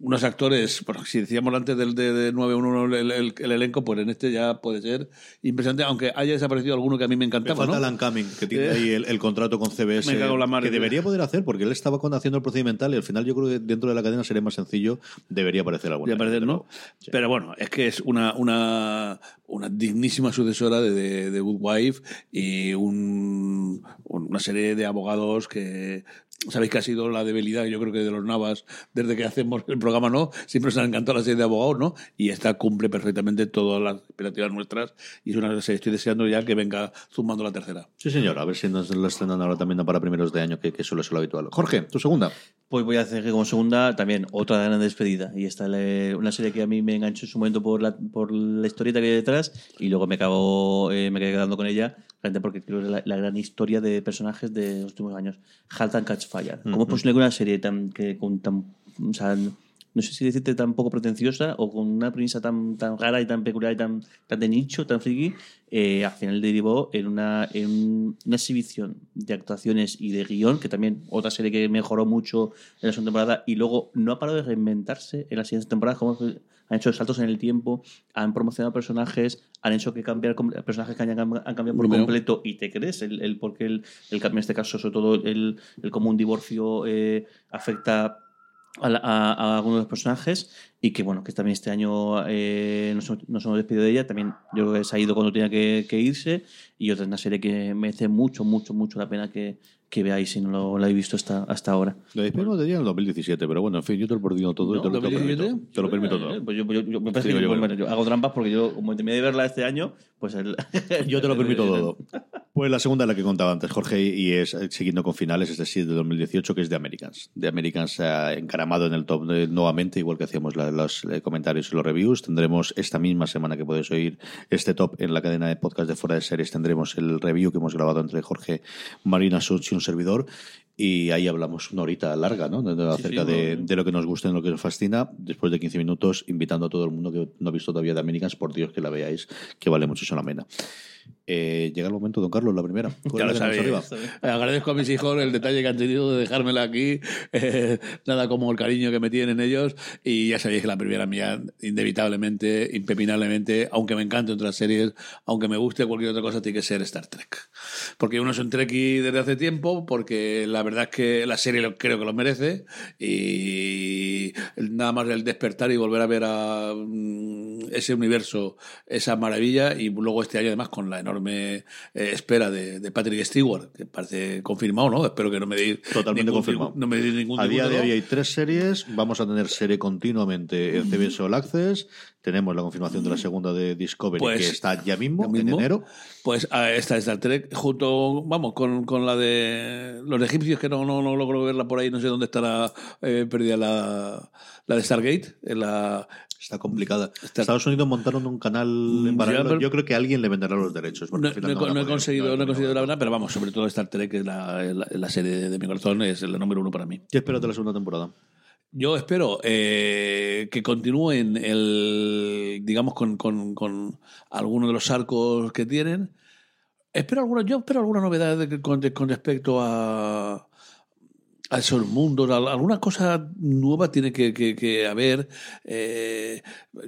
unos actores, bueno, si decíamos antes del de, de 911 el, el- el elenco, pues en este ya puede ser impresionante, aunque haya desaparecido alguno que a mí me Me encantaba. falta ¿no? Alan Cumming, que tiene Eh. ahí el, el contrato con CBS, Me cago la mar, que debería poder hacer, porque él estaba haciendo el procedimental y al final yo creo que dentro de la cadena sería más sencillo, debería aparecer alguna. Voy a vez, aparecer, desde ¿no? luego. Pero bueno, es que es una, una, una dignísima sucesora de, de, de Good Wife y un- una serie de abogados que, Sabéis que ha sido la debilidad, yo creo que de los Navas, desde que hacemos el programa, ¿no? Siempre nos han encantado la serie de abogados, ¿no? Y esta cumple perfectamente todas las expectativas nuestras y es una serie, estoy deseando ya que venga zumbando la tercera. Sí, señor. A ver si nos lo estrenan ahora también para primeros de año, que, que suele ser lo habitual. Jorge, tu segunda. Pues voy a hacer que como segunda también otra gran despedida. Y esta es una serie que a mí me enganchó en su momento por la, por la historieta que hay detrás y luego me acabo, eh, me quedé quedando con ella, realmente porque creo que es la, la gran historia de personajes de los últimos años. Halt and Catch Fire. ¿Cómo es posible que una serie tan, que con tan, o sea, no sé si decirte tan poco pretenciosa o con una premisa tan, tan rara y tan peculiar y tan, tan de nicho, tan friki, eh, al final derivó en una, en una exhibición de actuaciones y de guion, que también otra serie que mejoró mucho en la segunda temporada y luego no ha parado de reinventarse en las siguientes temporadas, como han hecho saltos en el tiempo, han promocionado personajes, han hecho que cambiar personajes que han, han cambiado por completo y te crees el, el por qué el, el cambio en este caso, sobre todo el, el cómo un divorcio eh, afecta a, a- a algunos de los personajes y que bueno que también este año eh, nos, hemos- nos hemos despedido de ella también yo creo que se ha ido cuando tenía que, que irse y otra es una serie que merece mucho mucho mucho la pena que, que veáis si no lo, la habéis visto hasta, hasta ahora Lo despedimos de ella en el 2017, pero bueno, en fin, yo te lo perdido todo y te, lo- te lo 2017? permito. Te lo permito Eh, todo. pues yo, yo- yo- me parece Digo que- bueno. yo hago trampas porque yo como terminé de verla este año pues el- Yo te lo permito todo. Pues la segunda, la que contaba antes, Jorge, y es eh, siguiendo con finales, es decir, de 2018, que es de Americans. De Americans eh, encaramado en el top eh, nuevamente, igual que hacíamos la- los eh, comentarios y los reviews. Tendremos esta misma semana que podéis oír este top en la cadena de podcast de Fuera de Series. Tendremos el review que hemos grabado entre Jorge, Marina Such y un servidor. Y ahí hablamos una horita larga, ¿no? De- de- acerca sí, de, no, de lo que nos gusta y lo que nos fascina. Después de 15 minutos, invitando a todo el mundo que no ha visto todavía de Americans, por Dios que la veáis, que vale mucho la pena. Eh, llega el momento, don Carlos, la primera. ¿Cuál Ya lo sabéis. Agradezco a mis hijos el detalle que han tenido de dejármela aquí. eh, nada como el cariño que me tienen ellos. Y ya sabéis que la primera mía, inevitablemente, impepinablemente, aunque me encanten otras series, aunque me guste cualquier otra cosa, tiene que ser Star Trek. Porque uno es un Trekkie desde hace tiempo, porque la verdad es que la serie lo- creo que lo merece. Y nada más el despertar y volver a ver a mm, ese universo, esa maravilla. Y luego este año, además, con la enorme eh, espera de, de Patrick Stewart, que parece confirmado, ¿no? Espero que no me deis Totalmente ningún, confirmado. No me deis ningún A día de hoy hay tres series. Vamos a tener serie continuamente en CBS All Access. Tenemos la confirmación de la segunda de Discovery, Pues, que está ya mismo, ya mismo. en enero. Pues a esta Star Trek, junto, vamos, con, con la de los egipcios, que no, no, no logro verla por ahí, no sé dónde estará eh, perdida la, la de Stargate, en la, Está complicada. Está- Estados Unidos montaron un canal en Mm, Yo creo que alguien le venderá los derechos. No, he- no conseguido, no he conseguido la verdad, pero vamos, sobre todo Star Trek, que es la, la- la serie de, mi corazón, es la número uno para mí. ¿Qué esperas de la segunda temporada? Yo espero eh, que continúen el, digamos, con, con, con algunos de los arcos que tienen. Espero alguna, yo espero alguna novedad de- con, de- con respecto a, al- alguna cosa nueva tiene que, que- que haber. eh,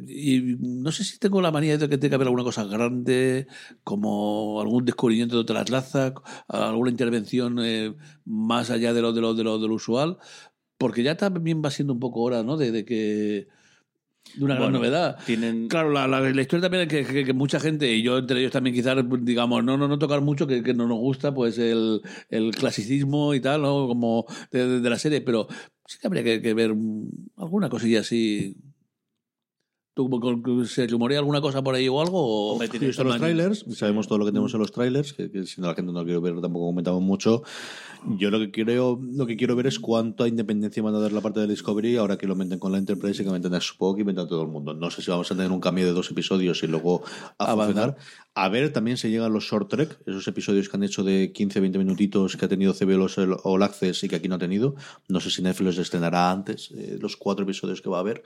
y no sé si tengo la manía de que tiene que haber alguna cosa grande, como algún descubrimiento de otra raza, alguna intervención eh, más allá de lo, de lo, de lo, de lo usual, porque ya también va siendo un poco hora, ¿no? De, de que. De una gran Bueno, novedad. tienen Claro, la, la, la historia también es que, que- que mucha gente, y yo entre ellos también quizás, digamos, no, no, no tocar mucho, que, que no nos gusta, pues el, el clasicismo y tal, ¿no? Como de, de- de la serie, pero sí que habría que, ver alguna cosilla así. ¿Tú con- con- se rumorea alguna cosa por ahí o algo? O, los trailers, sabemos todo lo que tenemos en los trailers, que, que si no la gente no quiere ver tampoco comentamos mucho. Yo lo que quiero, lo que quiero ver es cuánta independencia van a dar la parte de Discovery ahora que lo meten con la Enterprise y que meten a Spock y meten a todo el mundo. No sé si vamos a tener un cambio de dos episodios y luego a Avanzar. funcionar. A ver también se llegan los short trek, esos episodios que han hecho de 15-20 minutitos que ha tenido CBS All Access y que aquí no ha tenido. No sé si Netflix los estrenará antes, eh, los cuatro episodios que va a haber.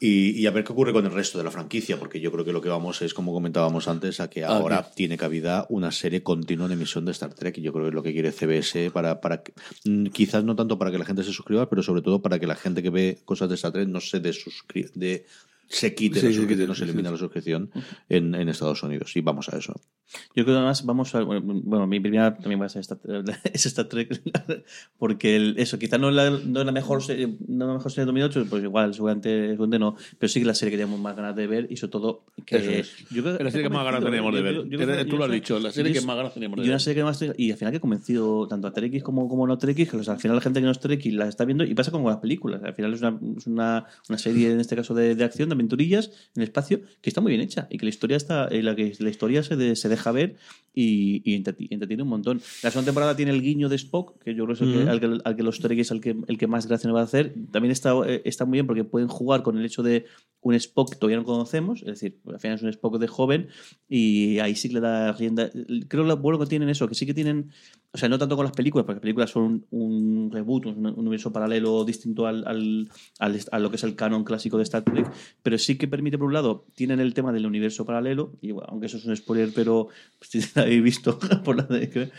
Y, y a ver qué ocurre con el resto de la franquicia, porque yo creo que lo que vamos es, como comentábamos antes, a que Ah, ahora tiene cabida una serie continua en emisión de Star Trek. Y yo creo que es lo que quiere CBS para, para que- mm, quizás no tanto para que la gente se suscriba, pero sobre todo para que la gente que ve cosas de Star Trek no se desuscri- de se quite Sí, la sí, suscripción, quite, no se sí, elimina sí. la suscripción en, en Estados Unidos. Y vamos a eso. Yo creo que además vamos a. Bueno, mi primera también va a ser Star, es Star Trek. Porque el- eso, quizá no es la, no es la mejor serie, no la mejor serie de 2008, pues igual, seguramente, seguramente no. Pero sí que la serie que teníamos más ganas de ver y sobre todo. Que Eso es. yo creo la serie que más ganas teníamos de ver. Tú lo has dicho, la serie que más ganas teníamos de y una ver. serie que más y al final que ha convencido tanto a Trekkies como, como no Trekkies, que o sea, al final la gente que no es Trekkie la está viendo y pasa como con las películas. Al final es una, es una, una serie, en este caso, de, de acción, de aventurillas en el espacio, que está muy bien hecha y que la historia está eh, la que la historia se, de- se deja ver y, y entreti- entretiene un montón. La segunda temporada tiene el guiño de Spock, que yo creo es el que- al, que, al que los Trekkies al que, el que más gracia nos va a hacer. También está, eh, está muy bien porque pueden jugar con el hecho de un Spock que todavía no conocemos, es decir, al final es un Spock de joven y ahí sí que le da rienda. Creo que lo bueno que tienen eso, que sí que tienen, o sea, no tanto con las películas, porque las películas son un, un reboot, un, un universo paralelo distinto al, al- al- a lo que es el canon clásico de Star Trek, pero sí que permite, por un lado, tienen el tema del universo paralelo, y bueno, aunque eso es un spoiler, pero lo habéis visto por la de-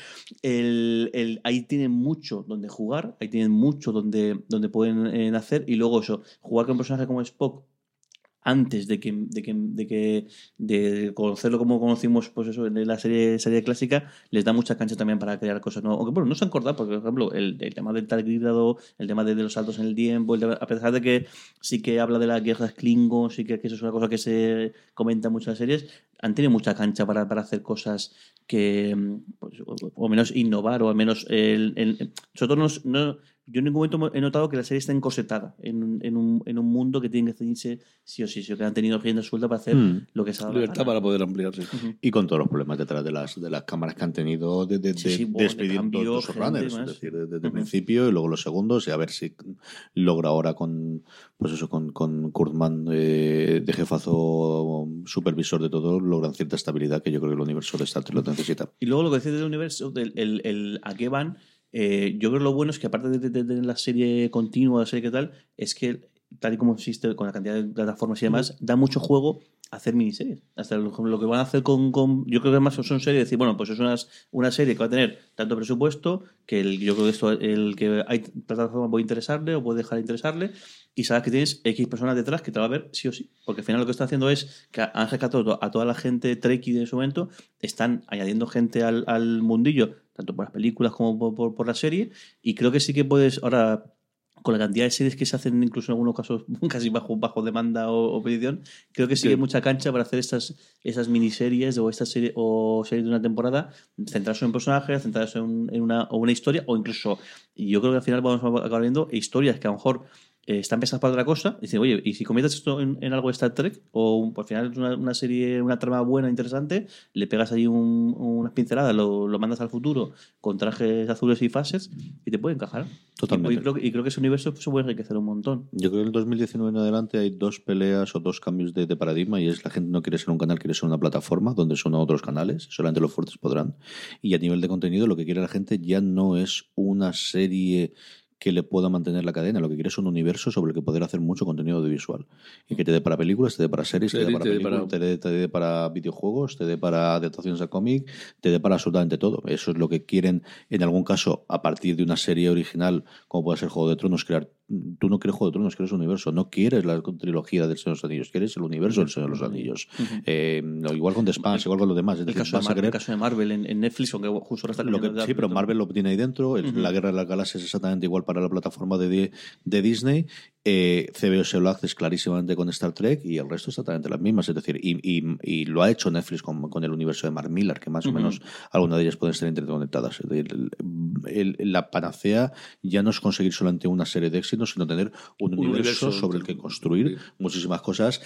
el, el- ahí tienen mucho donde jugar, ahí tienen mucho donde, donde pueden eh, hacer, y luego eso, jugar con un personaje como Spock antes de que, de que, de que de conocerlo como conocimos pues eso en la serie serie clásica les da mucha cancha también para crear cosas nuevas aunque bueno no se han cortado porque por ejemplo el, tema del targígrado el tema de, los saltos en el tiempo a pesar de que sí que habla de las guerras Klingon sí que, eso es una cosa que se comenta en las series han tenido mucha cancha para, para hacer cosas que pues, o, o menos innovar o al menos el, el- sobre todo no, no- yo en ningún momento he notado que la serie está encosetada en, un- en, un, en un mundo que tiene que ceñirse sí o sí, sí, que han tenido rienda suelta para hacer Mm. lo que se ha dado Libertad para poder ampliarse. Y con todos los problemas detrás de las, de las cámaras que han tenido de, de, Sí, de- bueno, de despidiendo gente runners, es decir, desde, el principio y luego los segundos, y a ver si logra ahora con pues eso con, con Kurtman eh, de jefazo supervisor de todo, logran cierta estabilidad que yo creo que el universo de Star Trek lo necesita. Y luego lo que decís del universo, del el, el a qué van, eh, yo creo que lo bueno es que aparte de, de la serie continua, la serie que tal, es que tal y como existe con la cantidad de plataformas y demás, da mucho juego hacer miniseries. Hasta lo, que van a hacer con, con- Yo creo que más son series, decir, bueno, pues es una, una serie que va a tener tanto presupuesto que el, yo creo que esto, el que hay plataforma puede interesarle o puede dejar de interesarle y sabes que tienes X personas detrás que te va a ver sí o sí. Porque al final lo que está haciendo es que han rescatado a toda la gente Trekkie de su momento, están añadiendo gente al, al mundillo, tanto por las películas como por, por- por la serie, y creo que sí que puedes ahora con la cantidad de series que se hacen, incluso en algunos casos casi bajo, bajo demanda o, o petición, creo que Sí. hay mucha cancha para hacer estas, esas miniseries o estas series o series de una temporada, centrarse en un personaje, centrarse en, en una, o una historia, o incluso, y yo creo que al final vamos a acabar viendo historias que a lo mejor están pensadas para otra cosa, y dicen, oye, ¿y si conviertes esto en, en algo de Star Trek? O un- pues, al final es una, una serie, una trama buena, interesante, le pegas ahí un- unas pinceladas, lo, lo mandas al futuro con trajes azules y fases y te puede encajar. Totalmente. Y, y creo, que- y creo que ese universo se puede enriquecer un montón. Yo creo que en el 2019 en adelante hay dos peleas o dos cambios de, de paradigma y es la gente no quiere ser un canal, quiere ser una plataforma donde son otros canales, solamente los fuertes podrán. Y a nivel de contenido lo que quiere la gente ya no es una serie que le pueda mantener la cadena, lo que quiere es un universo sobre el que poder hacer mucho contenido audiovisual. Y que te dé para películas, te dé para series, te dé para, películas, te dé- te dé para videojuegos, te dé para adaptaciones a cómic, te dé para absolutamente todo. Eso es lo que quieren, en algún caso, a partir de una serie original, como puede ser Juego de Tronos, crear. Tú no quieres Juego de Tronos, quieres un universo. No quieres la trilogía del Señor de los Anillos, quieres el universo del Señor de los Anillos. Eh, igual con The Expanse, igual con lo demás. Es El decir, caso, de el caso Marvel en, en Netflix, aunque justo ahora está lo que, sí, pero. Marvel lo tiene ahí dentro. el-. La Guerra de las Galaxias es exactamente igual para la plataforma de, de, Disney. Eh, CBS lo hace clarísimamente con Star Trek y el resto exactamente las mismas. Es decir, y, y- y lo ha hecho Netflix con, con el universo de Mark Millar, que más o menos algunas de ellas pueden estar interconectadas. Es decir, el- la panacea ya no es conseguir solamente una serie de sino tener un, Un universo, universo sobre el que construir Sí. muchísimas cosas.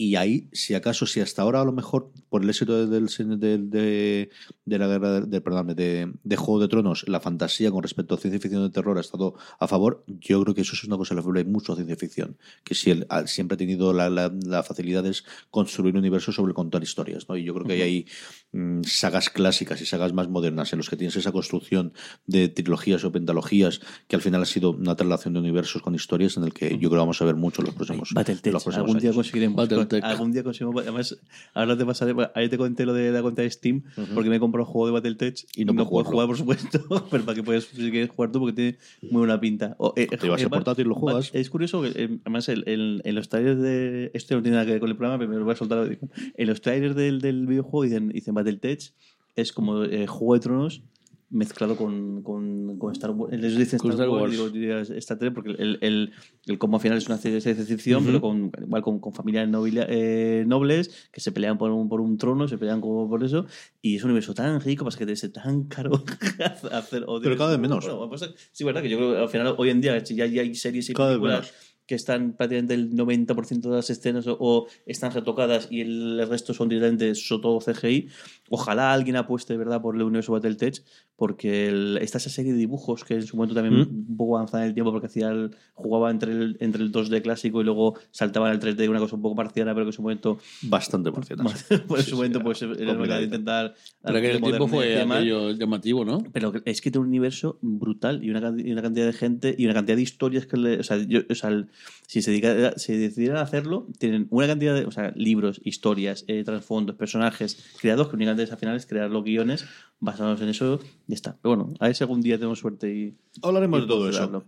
Y ahí, si acaso, si hasta ahora a lo mejor por el éxito del de, de, de la guerra de, perdóname, de, de Juego de Tronos, la fantasía con respecto a ciencia ficción de terror ha estado a favor, yo creo que eso es una cosa en la que hay mucho a ciencia ficción, que si él siempre ha tenido la, la, la facilidad de construir un universo sobre contar historias, ¿no? Y yo creo que hay ahí mm, sagas clásicas y sagas más modernas en los que tienes esa construcción de trilogías o pentalogías que al final ha sido una traslación de universos con historias en el que yo creo que vamos a ver mucho en los próximos, en los próximos algún día años. conseguiremos. Battletoads. Battletech. algún día conseguimos. Además, ahora te pasaré. Ahí te conté lo de la cuenta de Steam, porque me he comprado el juego de Battletech Y no puedo puedo jugar, por supuesto. pero para que puedas, si quieres jugar tú, porque tiene muy buena pinta. O, eh, Te el eh, portátil y lo Bat- juegas. Es curioso que, eh, además, el- el- en los trailers de. Esto no tiene nada que ver con el programa, pero me lo voy a soltar. En los trailers del, del videojuego dicen, dicen Battletech es como eh, Juego de Tronos mezclado con, con, con Star Wars. Ellos dicen Star, Star Wars, Wars. digo, Star Trek, porque el, el, el combo final es una serie de ficción, pero con, igual con, con familias nobila- eh, nobles que se pelean por un, por un trono, se pelean como por eso, y es un universo tan rico, pasa que debe ser tan caro hacer. o Pero cada vez menos. Bueno, pues, sí, verdad, que yo creo que al final, hoy en día, ya, ya hay series y Cada vez películas menos. Que están prácticamente el 90% de las escenas o, están retocadas y el resto son directamente todo CGI. Ojalá alguien apueste verdad por el universo Battletech, porque el- está esa serie de dibujos que en su momento también un poco avanzada en el tiempo, porque hacía el- jugaba entre el, entre el 2D clásico y luego saltaba al 3D, una cosa un poco marciana, pero que en su momento, Bastante marciana. pues en Sí, su momento pues era de complicadito. intentar Pero que el tiempo fue aquello llamativo, ¿no? Pero es que tiene un universo brutal y una, y una cantidad de gente y una cantidad de historias que le. O sea, yo- o sea, el- si se dedica, si decidieran hacerlo, tienen una cantidad de o sea, libros, historias, eh, trasfondos, personajes creados que únicamente al final es crear los guiones basados en eso ya está. Pero bueno, a ver si algún día tenemos suerte y. Hablaremos y de todo eso.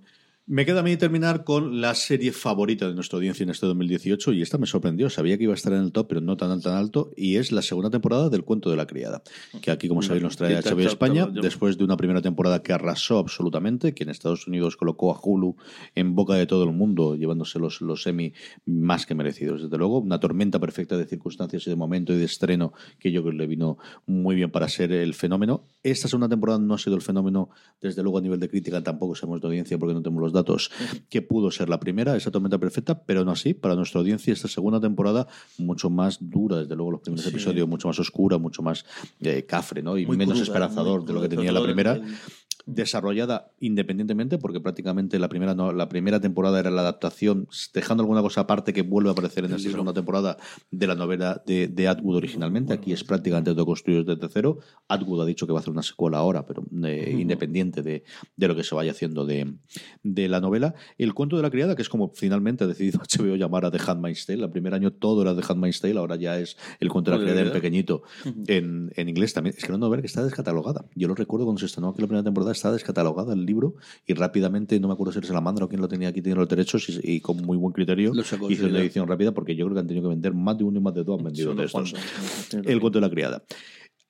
Me queda a mí terminar con la serie favorita de nuestra audiencia en este 2018 y esta me sorprendió. Sabía que iba a estar en el top, pero no tan, tan alto. Y es la segunda temporada del Cuento de la Criada, que aquí, como sabéis, nos trae HBO España después de una primera temporada que arrasó absolutamente, que en Estados Unidos colocó a Hulu en boca de todo el mundo, llevándose los, los Emmy más que merecidos. Desde luego, una tormenta perfecta de circunstancias y de momento y de estreno que yo creo que le vino muy bien para ser el fenómeno. Esta segunda temporada no ha sido el fenómeno, desde luego a nivel de crítica tampoco sabemos de audiencia porque no tenemos los datos, que pudo ser la primera, esa tormenta perfecta, pero no así. Para nuestra audiencia, esta segunda temporada mucho más dura, desde luego los primeros episodios, mucho más oscura, mucho más eh, cafre, ¿no? Y Muy menos cruda, esperanzador muy de lo que tenía la primera el- desarrollada independientemente porque prácticamente la primera no, la primera temporada era la adaptación dejando alguna cosa aparte que vuelve a aparecer en esta segunda temporada de la novela de, de Atwood originalmente. Aquí es prácticamente todo construido desde cero. Atwood ha dicho que va a hacer una secuela ahora pero eh, independiente de, de lo que se vaya haciendo de, de la novela. El cuento de la criada que es como finalmente ha decidido HBO llamar a The Handmaid's Tale. El primer año todo era The Handmaid's Tale ahora ya es el cuento de la criada en ¿eh? pequeñito en, en inglés también. Es que no ver que está descatalogada. Yo lo recuerdo cuando se estrenó aquí la primera temporada está descatalogada el libro y rápidamente no me acuerdo si era Salamandra o quién lo tenía aquí tiene los derechos y, y con muy buen criterio hizo una edición rápida porque yo creo que han tenido que vender más de uno y más de dos han vendido Solo de estos. el cuento de la criada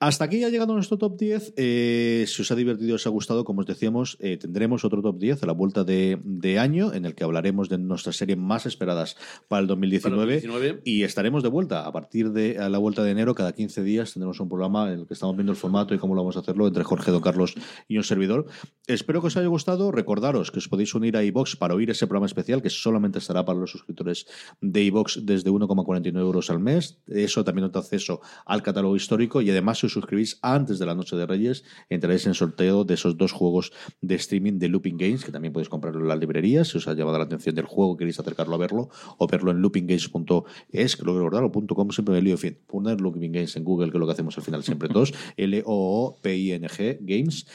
hasta aquí ha llegado nuestro top 10. Eh, si os ha divertido, os ha gustado, como os decíamos, eh, tendremos otro top 10 a la vuelta de, de año en el que hablaremos de nuestras series más esperadas para el 2019. Para el 2019. Y estaremos de vuelta. A partir de a la vuelta de enero, cada 15 días tendremos un programa en el que estamos viendo el formato y cómo lo vamos a hacerlo entre Jorge, Don Carlos y un servidor. Espero que os haya gustado. Recordaros que os podéis unir a iBox para oír ese programa especial que solamente estará para los suscriptores de iBox desde 1,49 euros al mes. Eso también os da acceso al catálogo histórico y además si suscribís antes de la noche de Reyes entraréis en sorteo de esos dos juegos de streaming de Looping Games que también podéis comprarlo en las librerías si os ha llamado la atención del juego queréis acercarlo a verlo o verlo en loopinggames.es que lo recordar o .com siempre me lío fin poner Looping Games en Google que es lo que hacemos al final siempre todos L-O-O-P-I-N-G Games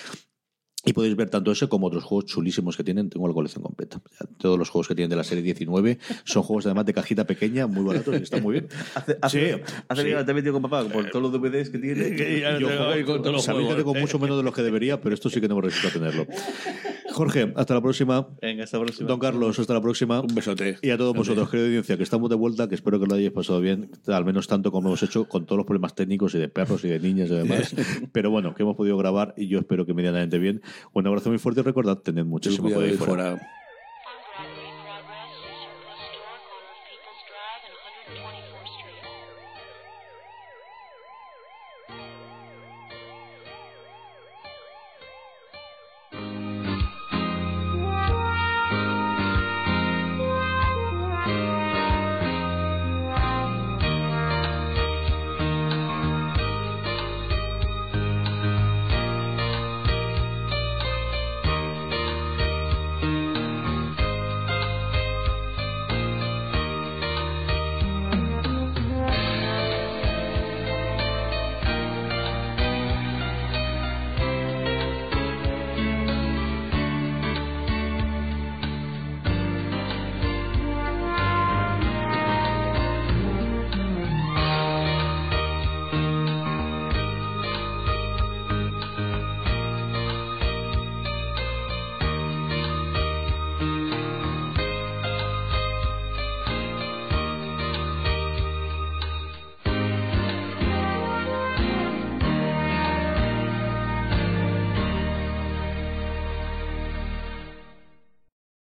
y podéis ver tanto ese como otros juegos chulísimos que tienen. Tengo la colección completa. O sea, todos los juegos que tienen de la serie 19 son juegos además de cajita pequeña, muy baratos y están muy bien. Hace, hace, Sí, hace sí. que te he metido con papá por todos los DVDs que tiene. Yo Yo juego- con todos los sabéis que juegos. tengo mucho menos de lo que debería, pero esto sí que no me resisto a tenerlo. Jorge, hasta la próxima. Venga, hasta la próxima. Don Carlos, hasta la próxima. Un besote. Y a todos vosotros, querida audiencia, que estamos de vuelta, que espero que lo hayáis pasado bien, al menos tanto como hemos hecho con todos los problemas técnicos y de perros y de niñas y demás. Pero bueno, que hemos podido grabar y yo espero que medianamente bien. Un abrazo muy fuerte y recordad, tened muchísimo Cuidado cuidado ahí ahí fuera. fuera.